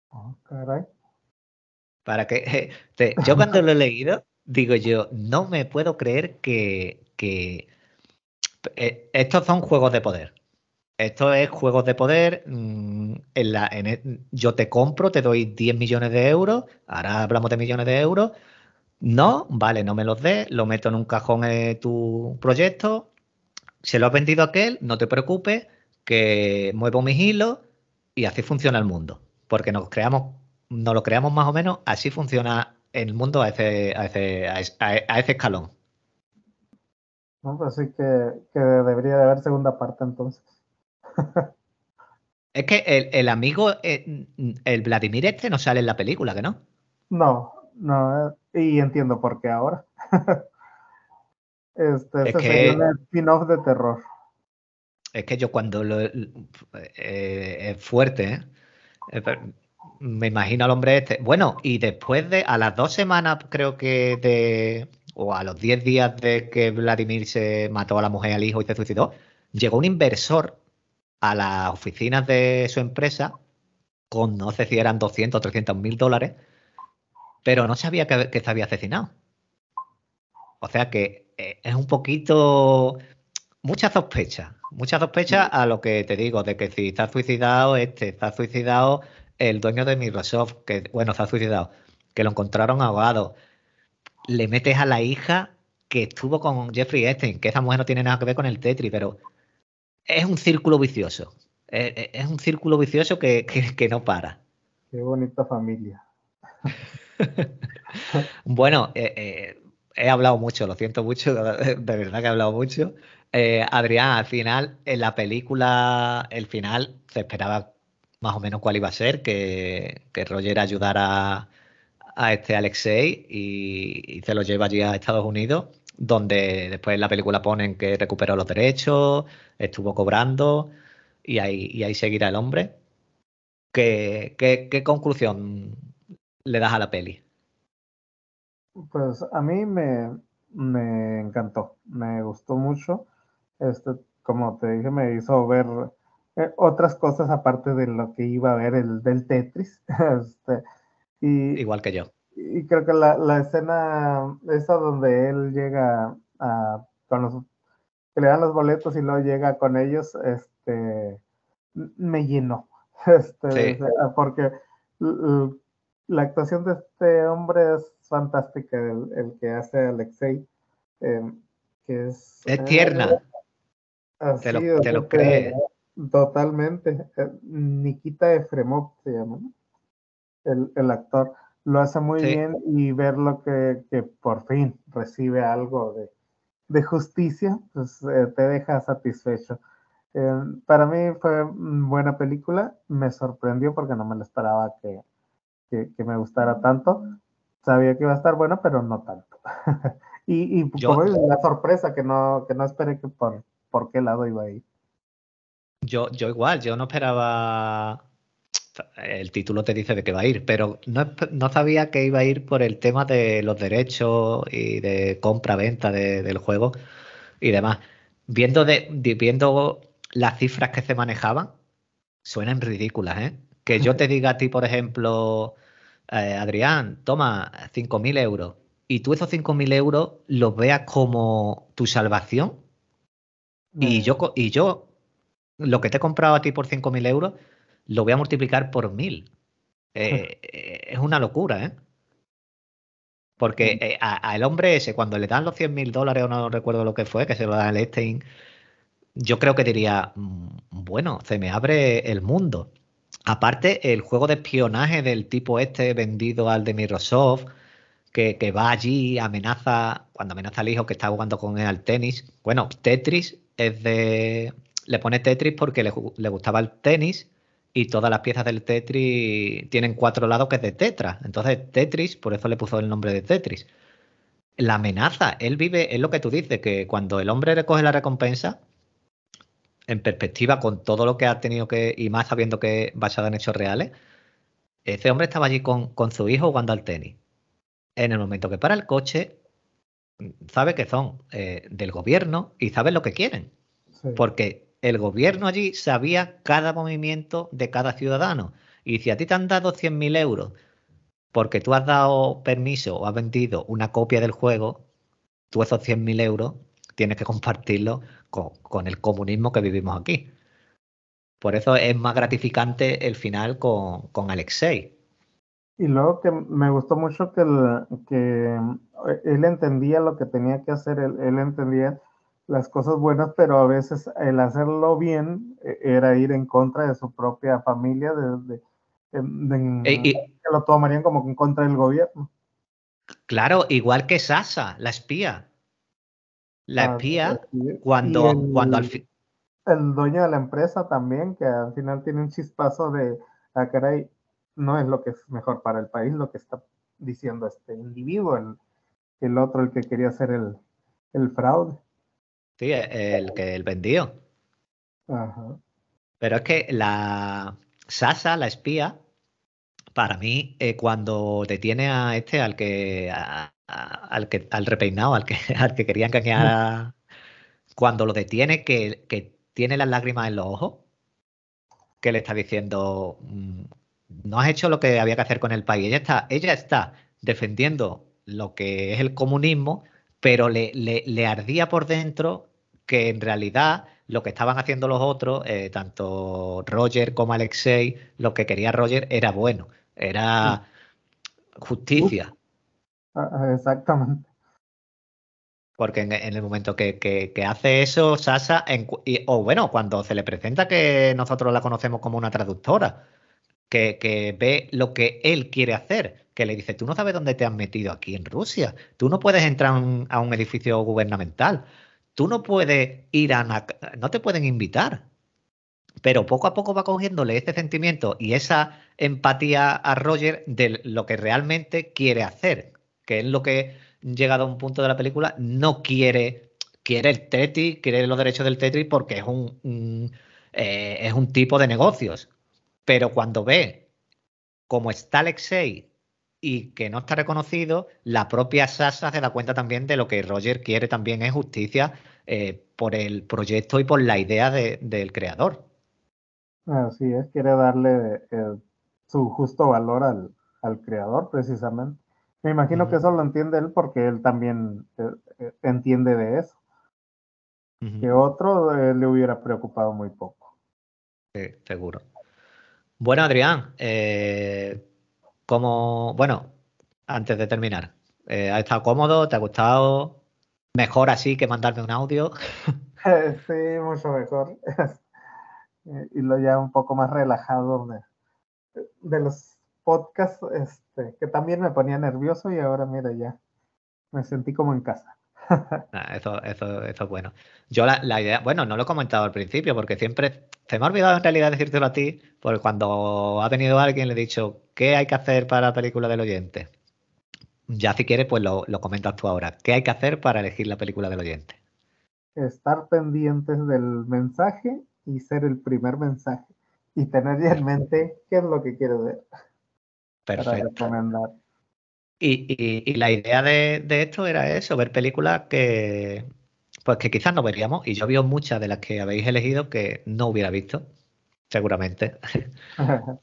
Oh, caray. Para que [LAUGHS] yo cuando lo he leído digo yo, no me puedo creer que, eh, estos son juegos de poder. Esto es juegos de poder. Mm, en la, en yo te compro, te doy 10 millones de euros. Ahora hablamos de millones de euros. No, vale, no me los des. Lo meto en un cajón de tu proyecto. Se lo has vendido a aquel, no te preocupes, que muevo mis hilos y así funciona el mundo. Porque nos creamos, nos lo creamos más o menos, así funciona el mundo a ese, a ese, a ese, escalón. No, pues sí que, que, debería de haber segunda parte entonces. [LAUGHS] Es que el, el amigo, eh, el Vladimir este no sale en la película, ¿que no? No, no, eh, y entiendo por qué ahora. [LAUGHS] este, Es sería un spin-off de terror. Es que yo cuando lo... eh, es fuerte, ¿eh? Eh, Me imagino al hombre este. Bueno, y después de, a las dos semanas creo que de, o a los diez días de que Vladimir se mató a la mujer y al hijo y se suicidó, llegó un inversor a las oficinas de su empresa con, no sé si eran 200 o 300 mil dólares, pero no sabía que, que se había asesinado. O sea que eh, es un poquito mucha sospecha, mucha sospecha a lo que te digo, de que si ha suicidado este, ha suicidado el dueño de Microsoft, que bueno, se ha suicidado, que lo encontraron ahogado. Le metes a la hija que estuvo con Jeffrey Epstein, que esa mujer no tiene nada que ver con el Tetris, pero es un círculo vicioso. Es, es- es un círculo vicioso que, que- que no para. Qué bonita familia. [LAUGHS] Bueno, eh, eh, he hablado mucho, lo siento mucho, [LAUGHS] de verdad que he hablado mucho. Eh, Adrián, al final, en la película, el final, se esperaba más o menos cuál iba a ser, que, que Roger ayudara a este Alexei y, y se lo lleva allí a Estados Unidos, donde después en la película ponen que recuperó los derechos, estuvo cobrando y ahí, y ahí seguirá el hombre. ¿Qué, qué- qué conclusión le das a la peli? Pues a mí me, me encantó, me gustó mucho. Este, como te dije, me hizo ver eh, otras cosas aparte de lo que iba a ver el del Tetris. [LAUGHS] Este, y, Igual que yo. y creo que la, la escena esa donde él llega a, con los que le dan los boletos y luego llega con ellos, este me llenó. [LAUGHS] Este, Sí. o sea, porque la actuación de este hombre es fantástica, el, el que hace Alexei, eh, que es Es tierna. así, Te lo- te lo crees. Totalmente. Eh, Nikita Efremov se llama, ¿no? el, el actor. Lo hace muy Sí. bien y ver lo que, que por fin recibe algo de, de justicia, pues eh, te deja satisfecho. Eh, para mí fue mm, buena película, me sorprendió porque no me lo esperaba que, que, que me gustara tanto. Sabía que iba a estar buena, pero no tanto. [LAUGHS] y y Yo- como la sorpresa que no, que no esperé que por, por qué lado iba a ir. Yo, yo igual, yo no esperaba. El título te dice de qué va a ir, pero no, no sabía que iba a ir por el tema de los derechos y de compra-venta de- del juego y demás. Viendo, de- viendo las cifras que se manejaban, suenan ridículas, ¿eh? Que yo te diga a ti, por ejemplo, eh, Adrián, toma 5.000 euros y tú esos 5.000 euros los veas como tu salvación y yo, y yo, lo que te he comprado a ti por 5.000 euros, lo voy a multiplicar por 1.000. Eh, [LAUGHS] eh, es una locura, ¿eh? Porque a- al hombre ese, cuando le dan los 100.000 dólares, o no recuerdo lo que fue, que se lo dan al Epstein, yo creo que diría, "Mm, bueno, se me abre el mundo. Aparte, el juego de espionaje del tipo este vendido al de Microsoft, que, va allí, amenaza, cuando amenaza al hijo que está jugando con él al tenis. Bueno, Tetris es de. Le pone Tetris porque le, le gustaba el tenis y todas las piezas del Tetris tienen cuatro lados que es de Tetra. Entonces, Tetris, por eso le puso el nombre de Tetris. La amenaza, él vive, es lo que tú dices, que cuando el hombre recoge la recompensa, en perspectiva con todo lo que ha tenido que, y más sabiendo que es basado en hechos reales, ese hombre estaba allí con, con su hijo jugando al tenis. En el momento que para el coche, sabe que son eh, del gobierno y sabe lo que quieren. sí. Porque el gobierno allí sabía cada movimiento de cada ciudadano. Y si a ti te han dado 100.000 euros porque tú has dado permiso o has vendido una copia del juego, tú esos 100.000 euros tienes que compartirlo con, con el comunismo que vivimos aquí. Por eso es más gratificante el final con, con Alexei. Y luego que me gustó mucho que, el- que eh, él entendía lo que tenía que hacer, él, él entendía las cosas buenas, pero a veces el hacerlo bien eh, era ir en contra de su propia familia, de, de- em, de- E- y- que lo tomarían como en contra del gobierno. claro, igual que Sasa, la espía. La espía, cuando, el- cuando al fin. el dueño de la empresa también, que al final tiene un chispazo de, ah, caray, no es lo que es mejor para el país, lo que está diciendo este individuo, el, el otro, el que quería hacer el, el fraude. Sí, el que el vendió. Ajá. Pero es que la Sasa, la espía, para mí, eh, cuando detiene a este, al que, a- al que, al repeinado, al que, [LAUGHS] al que quería engañar, a- cuando lo detiene, que, que tiene las lágrimas en los ojos, que le está diciendo, mm, no has hecho lo que había que hacer con el país. Ella está, ella está defendiendo lo que es el comunismo, pero le, le, le ardía por dentro que en realidad lo que estaban haciendo los otros, eh, tanto Roger como Alexei, lo que quería Roger era bueno, era justicia. Ah, ah, Exactamente. Porque en, el momento que, hace eso, Sasa, o bueno, cuando se le presenta que nosotros la conocemos como una traductora, que, ve lo que él quiere hacer, que le dice, tú no sabes dónde te has metido aquí en Rusia, tú no puedes entrar a un, edificio gubernamental, tú no puedes ir a, una no te pueden invitar. Pero poco a poco va cogiéndole ese sentimiento y esa empatía a Roger de lo que realmente quiere hacer, que es lo que, llegado a un punto de la película, no quiere, quiere el Tetris, quiere los derechos del Tetris porque es un, eh, es un tipo de negocios. Pero cuando ve cómo está Alexei y que no está reconocido, la propia Sasa se da cuenta también de lo que Roger quiere también es justicia eh, por el proyecto y por la idea de- del creador. Así es, quiere darle eh, su justo valor al, al creador, precisamente. Me imagino que eso lo entiende él porque él también eh, eh, entiende de eso. Que otro eh, le hubiera preocupado muy poco. Sí, seguro. Bueno, Adrián, eh, como, bueno, antes de terminar, ¿has estado cómodo? ¿Te ha gustado? Mejor así que mandarme un audio. [LAUGHS] sí, mucho mejor. [LAUGHS] Y lo ya un poco más relajado de, de los podcasts, este, que también me ponía nervioso y ahora mira ya, me sentí como en casa. [LAUGHS] Ah, eso, eso, eso es bueno. Yo la, la idea, bueno, no lo he comentado al principio porque siempre se me ha olvidado en realidad decírtelo a ti, porque cuando ha venido alguien le he dicho, ¿qué hay que hacer para la película del oyente? Ya si quieres, pues lo, lo comentas tú ahora. ¿Qué hay que hacer para elegir la película del oyente? Estar pendientes del mensaje y ser el primer mensaje. Y tener ya en mente qué es lo que quieres ver Perfecto. Y, y- y la idea de, de esto era eso, ver películas que, pues que quizás no veríamos. Y yo vi muchas de las que habéis elegido que no hubiera visto, seguramente. [LAUGHS]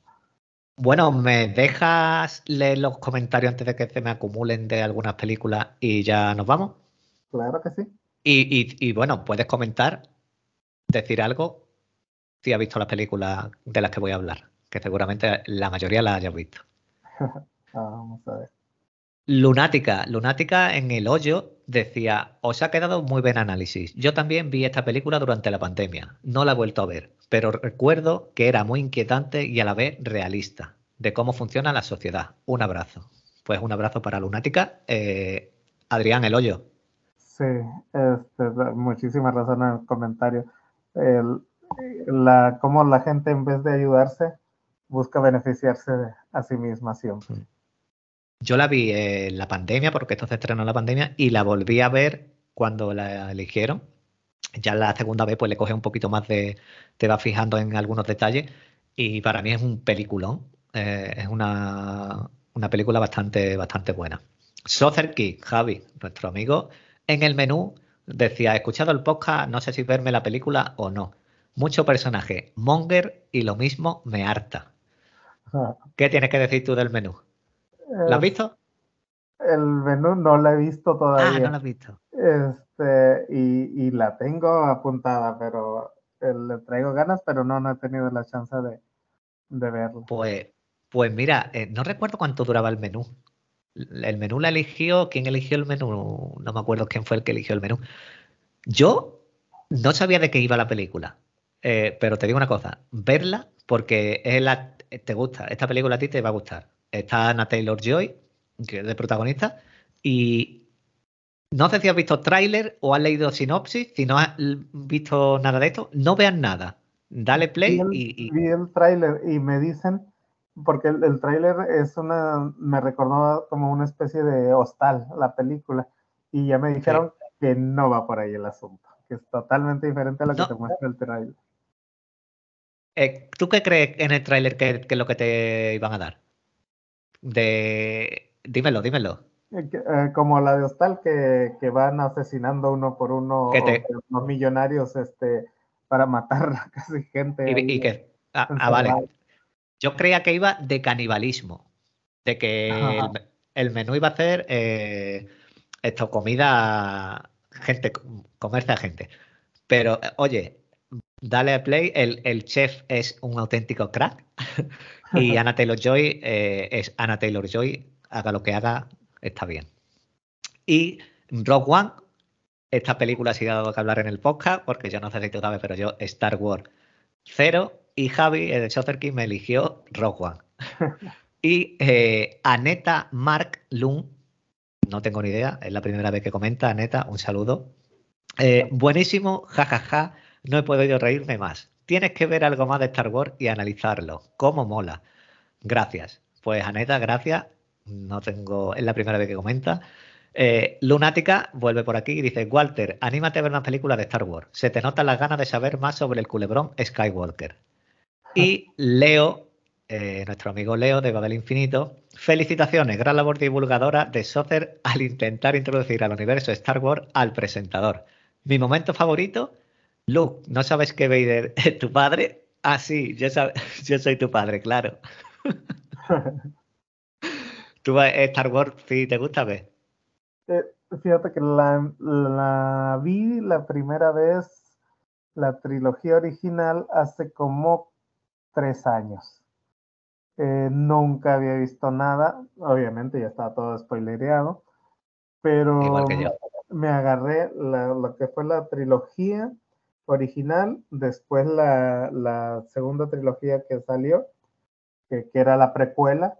Bueno, ¿me dejas leer los comentarios antes de que se me acumulen de algunas películas y ya nos vamos? claro que sí. Y, y- y, bueno, puedes comentar, decir algo si has visto las películas de las que voy a hablar, que seguramente la mayoría las hayas visto. [LAUGHS] Ah, Vamos a ver. Lunática, Lunática en el hoyo decía, os ha quedado muy buen análisis. Yo también vi esta película durante la pandemia, no la he vuelto a ver, pero recuerdo que era muy inquietante y a la vez realista de cómo funciona la sociedad. Un abrazo. Pues un abrazo para Lunática. Eh, Adrián, el hoyo. Sí, este, muchísima razón en el comentario. El- la, cómo la gente en vez de ayudarse busca beneficiarse a sí misma siempre. Yo la vi en la pandemia, porque esto se estrenó en la pandemia, y la volví a ver cuando la eligieron. Ya la segunda vez, pues le coge un poquito más de. Te vas fijando en algunos detalles. Y para mí es un peliculón. Eh, es una, una película bastante, bastante buena. Sother Kid, Javi, nuestro amigo, en el menú decía: He escuchado el podcast, no sé si verme la película o no. Mucho personaje, Monger, y lo mismo me harta. ¿Qué tienes que decir tú del menú? ¿La has Es- visto? El menú no la he visto Ah, todavía. no la has visto. Este, y, y la tengo apuntada, pero eh, le traigo ganas, pero no, no he tenido la chance de, de verla. Pues, pues mira, eh, no recuerdo cuánto duraba el menú. El menú la eligió, ¿quién eligió el menú? No me acuerdo quién fue el que eligió el menú. Yo no sabía de qué iba la película, eh, pero te digo una cosa, verla porque es la, te gusta, esta película a ti te va a gustar. Está Anna Taylor Joy, que es de protagonista, y no sé si has visto tráiler o has leído sinopsis. Si no has visto nada de esto, no veas nada. Dale play vi el, y, y- vi el tráiler y me dicen, porque el, el tráiler es una, me recordó como una especie de hostal, la película, y ya me dijeron que no va por ahí el asunto, que es totalmente diferente a lo No. que te muestra el tráiler. Eh, ¿Tú qué crees en el tráiler que, que es lo que te iban a dar? De... Dímelo, dímelo. Eh, eh, como la de hostal que, que van asesinando uno por uno te- los millonarios este, para matar a [LAUGHS] casi gente. Y, que... Ah, ah, vale. Yo creía que iba de canibalismo. De que el, menú iba a ser eh, esto, comida, gente, comerse a gente. Pero, oye, dale a play. El, el chef es un auténtico crack. [LAUGHS] y Anna Taylor Joy es Anna Taylor Joy. Haga lo que haga, está bien. Y Rogue One, esta película ha sido dado que hablar en el podcast, porque yo no sé si tú sabes, pero yo Star Wars cero. Y Javi, el de King, me eligió Rogue One. [LAUGHS] y eh, Aneta Mark Lund, no tengo ni idea, es la primera vez que comenta. Aneta, un saludo. Eh, buenísimo, jajaja, no he podido reírme más. Tienes que ver algo más de Star Wars y analizarlo. ¿Cómo mola? Gracias. Pues Aneta, gracias. No tengo, es la primera vez que comenta. Eh, Lunática vuelve por aquí y dice: Walter, anímate a ver una película de Star Wars. Se te notan las ganas de saber más sobre el culebrón Skywalker. Y Leo, eh, nuestro amigo Leo de Babel Infinito, felicitaciones, gran labor divulgadora de Socer al intentar introducir al universo Star Wars al presentador. Mi momento favorito, Luke, ¿no sabes que Vader es tu padre? Ah, sí, yo, [LAUGHS] soy tu padre, claro. [LAUGHS] ¿Tú Star Wars sí te gusta ver? Eh, fíjate que la, la vi la primera vez, la trilogía original, hace como tres años. Eh, nunca había visto nada, obviamente ya estaba todo spoilereado, pero Igual que yo. me agarré la- lo que fue la trilogía original, después la, segunda trilogía que salió, que, que era la precuela,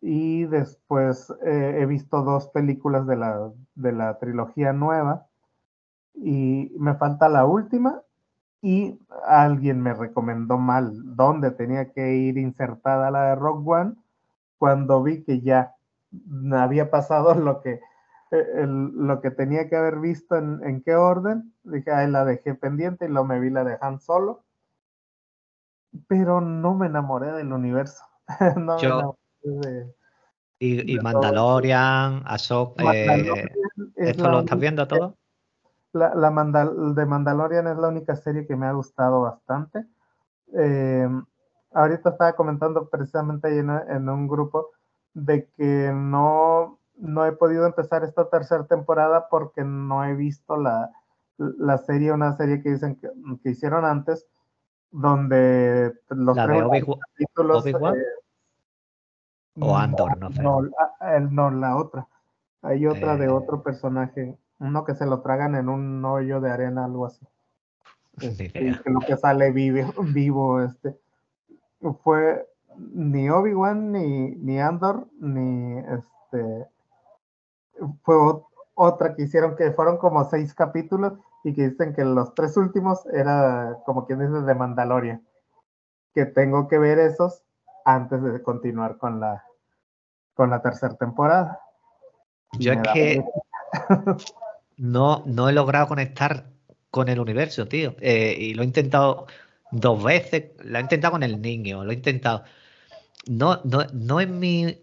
y después eh, he visto dos películas de la, de la trilogía nueva, y me falta la última, y alguien me recomendó mal dónde tenía que ir insertada la de Rock One, cuando vi que ya había pasado [LAUGHS] lo que el- lo que tenía que haber visto en, en qué orden. Dije, ahí la dejé pendiente y luego me vi la de Han Solo. Pero no me enamoré del universo. [LAUGHS] no Yo- me enamoré de... Y, y de Mandalorian, Ahsoka, eh, Mandalorian ¿esto lo estás viendo todo? La, la Mandal- de Mandalorian es la única serie que me ha gustado bastante. Eh, ahorita estaba comentando precisamente ahí en, en un grupo de que no, no he podido empezar esta tercera temporada porque no he visto la, la serie, una serie que dicen que, que hicieron antes, donde los La tres Obi- capítulos, eh, o Andor, no sé. no, la- el- no, la otra. Hay otra de Eh. otro personaje, uno que se lo tragan en un hoyo de arena, algo así. Este, que lo que sale vive- [LAUGHS] vivo, este, fue ni Obi-Wan, ni, ni Andor, ni este, fue ot- otra que hicieron que fueron como seis capítulos y que dicen que los tres últimos era como quien dice de Mandalorian. Que tengo que ver esos antes de continuar con la, con la tercera temporada. Yo Me es da que [LAUGHS] no, no he logrado conectar con el universo, tío. Eh, y lo he intentado dos veces. Lo he intentado con el niño, lo he intentado. No, no, no es mi.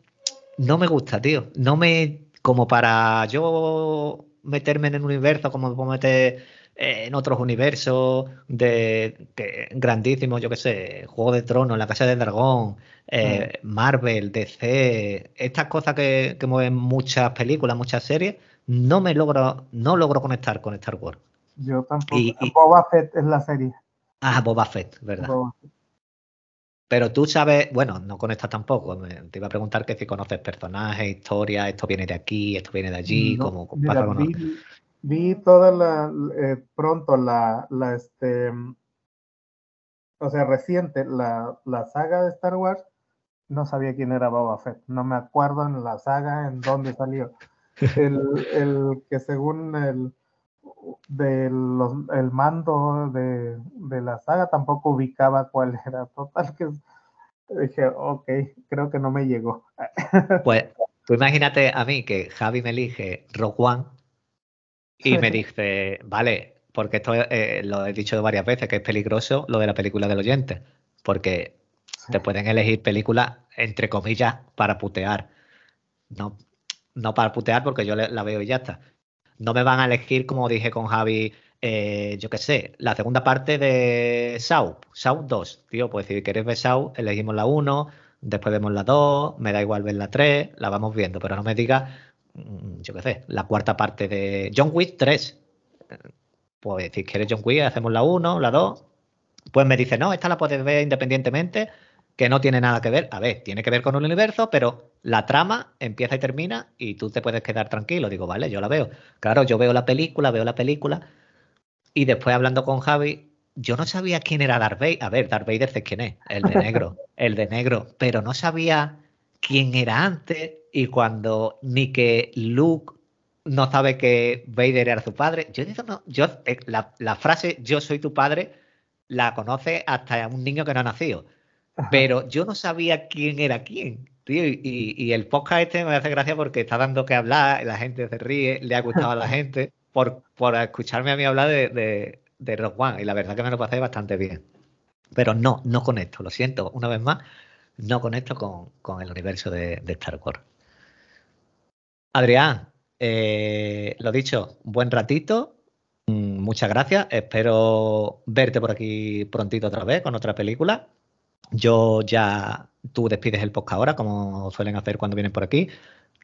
No me gusta, tío. No me. Como para yo meterme en el universo, como me puedo meter eh, en otros universos de que, grandísimos, yo qué sé, Juego de Tronos, La Casa del Dragón, eh, Marvel, DC, estas cosas que, que mueven muchas películas, muchas series, no me logro, no logro conectar con Star Wars. Yo tampoco. Y- y- Boba Fett es la serie. Ah, Boba Fett, ¿verdad? Boba Fett. Pero tú sabes, bueno, no conectas tampoco. me- Te iba a preguntar que si conoces personajes, historias, esto viene de aquí, esto viene de allí, No, como pasa con vi, vi toda la, eh, pronto la, la, este, o sea, reciente, la, la saga de Star Wars, no sabía quién era Boba Fett, no me acuerdo en la saga en dónde salió. [LAUGHS] el, el que según el de los, el mando de, de, la saga tampoco ubicaba cuál [LAUGHS] era. Total que dije, ok, creo que no me llegó. [LAUGHS] Pues tú imagínate a mí que Javi me elige Rogue One y me [LAUGHS] dice, vale, porque esto eh, lo he dicho varias veces, que es peligroso lo de la película del oyente, porque te pueden elegir películas, entre comillas, para putear. No, no para putear porque yo la veo y ya está. No me van a elegir, como dije con Javi, eh, yo qué sé, la segunda parte de Sau, Sau 2. Tío, pues si queréis ver Sau, elegimos la 1, después vemos la 2, me da igual ver la 3, la vamos viendo, pero no me digas, mm, yo qué sé, la cuarta parte de John Wick 3. Pues si quieres John Wick, hacemos la 1, la 2. Pues me dice, no, esta la puedes ver independientemente que no tiene nada que ver. A ver, tiene que ver con un universo, pero la trama empieza y termina y tú te puedes quedar tranquilo. Digo, vale, yo la veo. Claro, yo veo la película, veo la película y después hablando con Javi, yo no sabía quién era Darth Vader. A ver, Darth Vader sé quién es, el de negro, [LAUGHS] el de negro, pero no sabía quién era antes y cuando ni que Luke no sabe que Vader era su padre. Yo, no, yo eh, la, la frase yo soy tu padre la conoce hasta un niño que no ha nacido pero yo no sabía quién era quién. Tío, y, el podcast este me hace gracia porque está dando que hablar, la gente se ríe, le ha gustado a la [LAUGHS] gente por, por escucharme a mí hablar de, de, de Rock One. Y la verdad que me lo pasé bastante bien. Pero no, no conecto, lo siento, una vez más, no conecto con, con el universo de, de, Star Wars. Adrián, eh, lo dicho, buen ratito. Mm, muchas gracias. Espero verte por aquí prontito otra vez con otra película. Yo ya, tú despides el podcast ahora, como suelen hacer cuando vienen por aquí.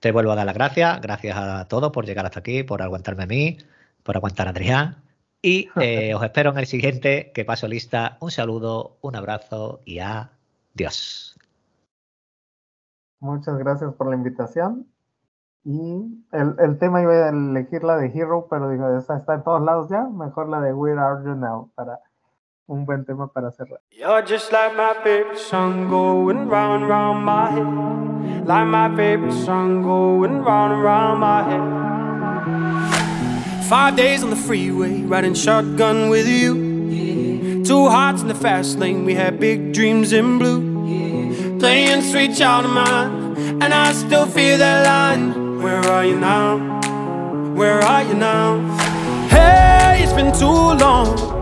Te vuelvo a dar las gracias. Gracias a todos por llegar hasta aquí, por aguantarme a mí, por aguantar a Adrián. Y eh, [LAUGHS] os espero en el siguiente, que paso lista. Un saludo, un abrazo y adiós. Muchas gracias por la invitación. Y el, el, tema iba a elegir la de Hero, pero digo, esa está en todos lados ya. Mejor la de Where Are You Now para un buen tema para cerrar. You're just like my favorite song going round round my head. Like my favorite song going round round my head. Five days on the freeway, riding shotgun with you. Yeah. Two hearts in the fast lane, we had big dreams in blue. Yeah. Playing sweet child of mine, and I still feel that line. Where are you now? Where are you now? Hey, it's been too long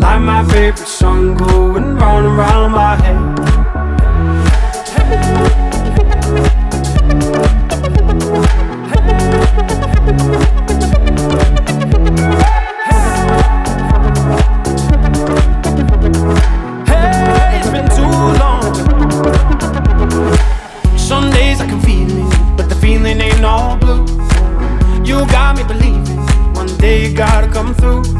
Like my favorite song going round and round my head. Hey, it's been too long. Some days I can feel it, but the feeling ain't all blue. You got me believing, one day you gotta come through. Lost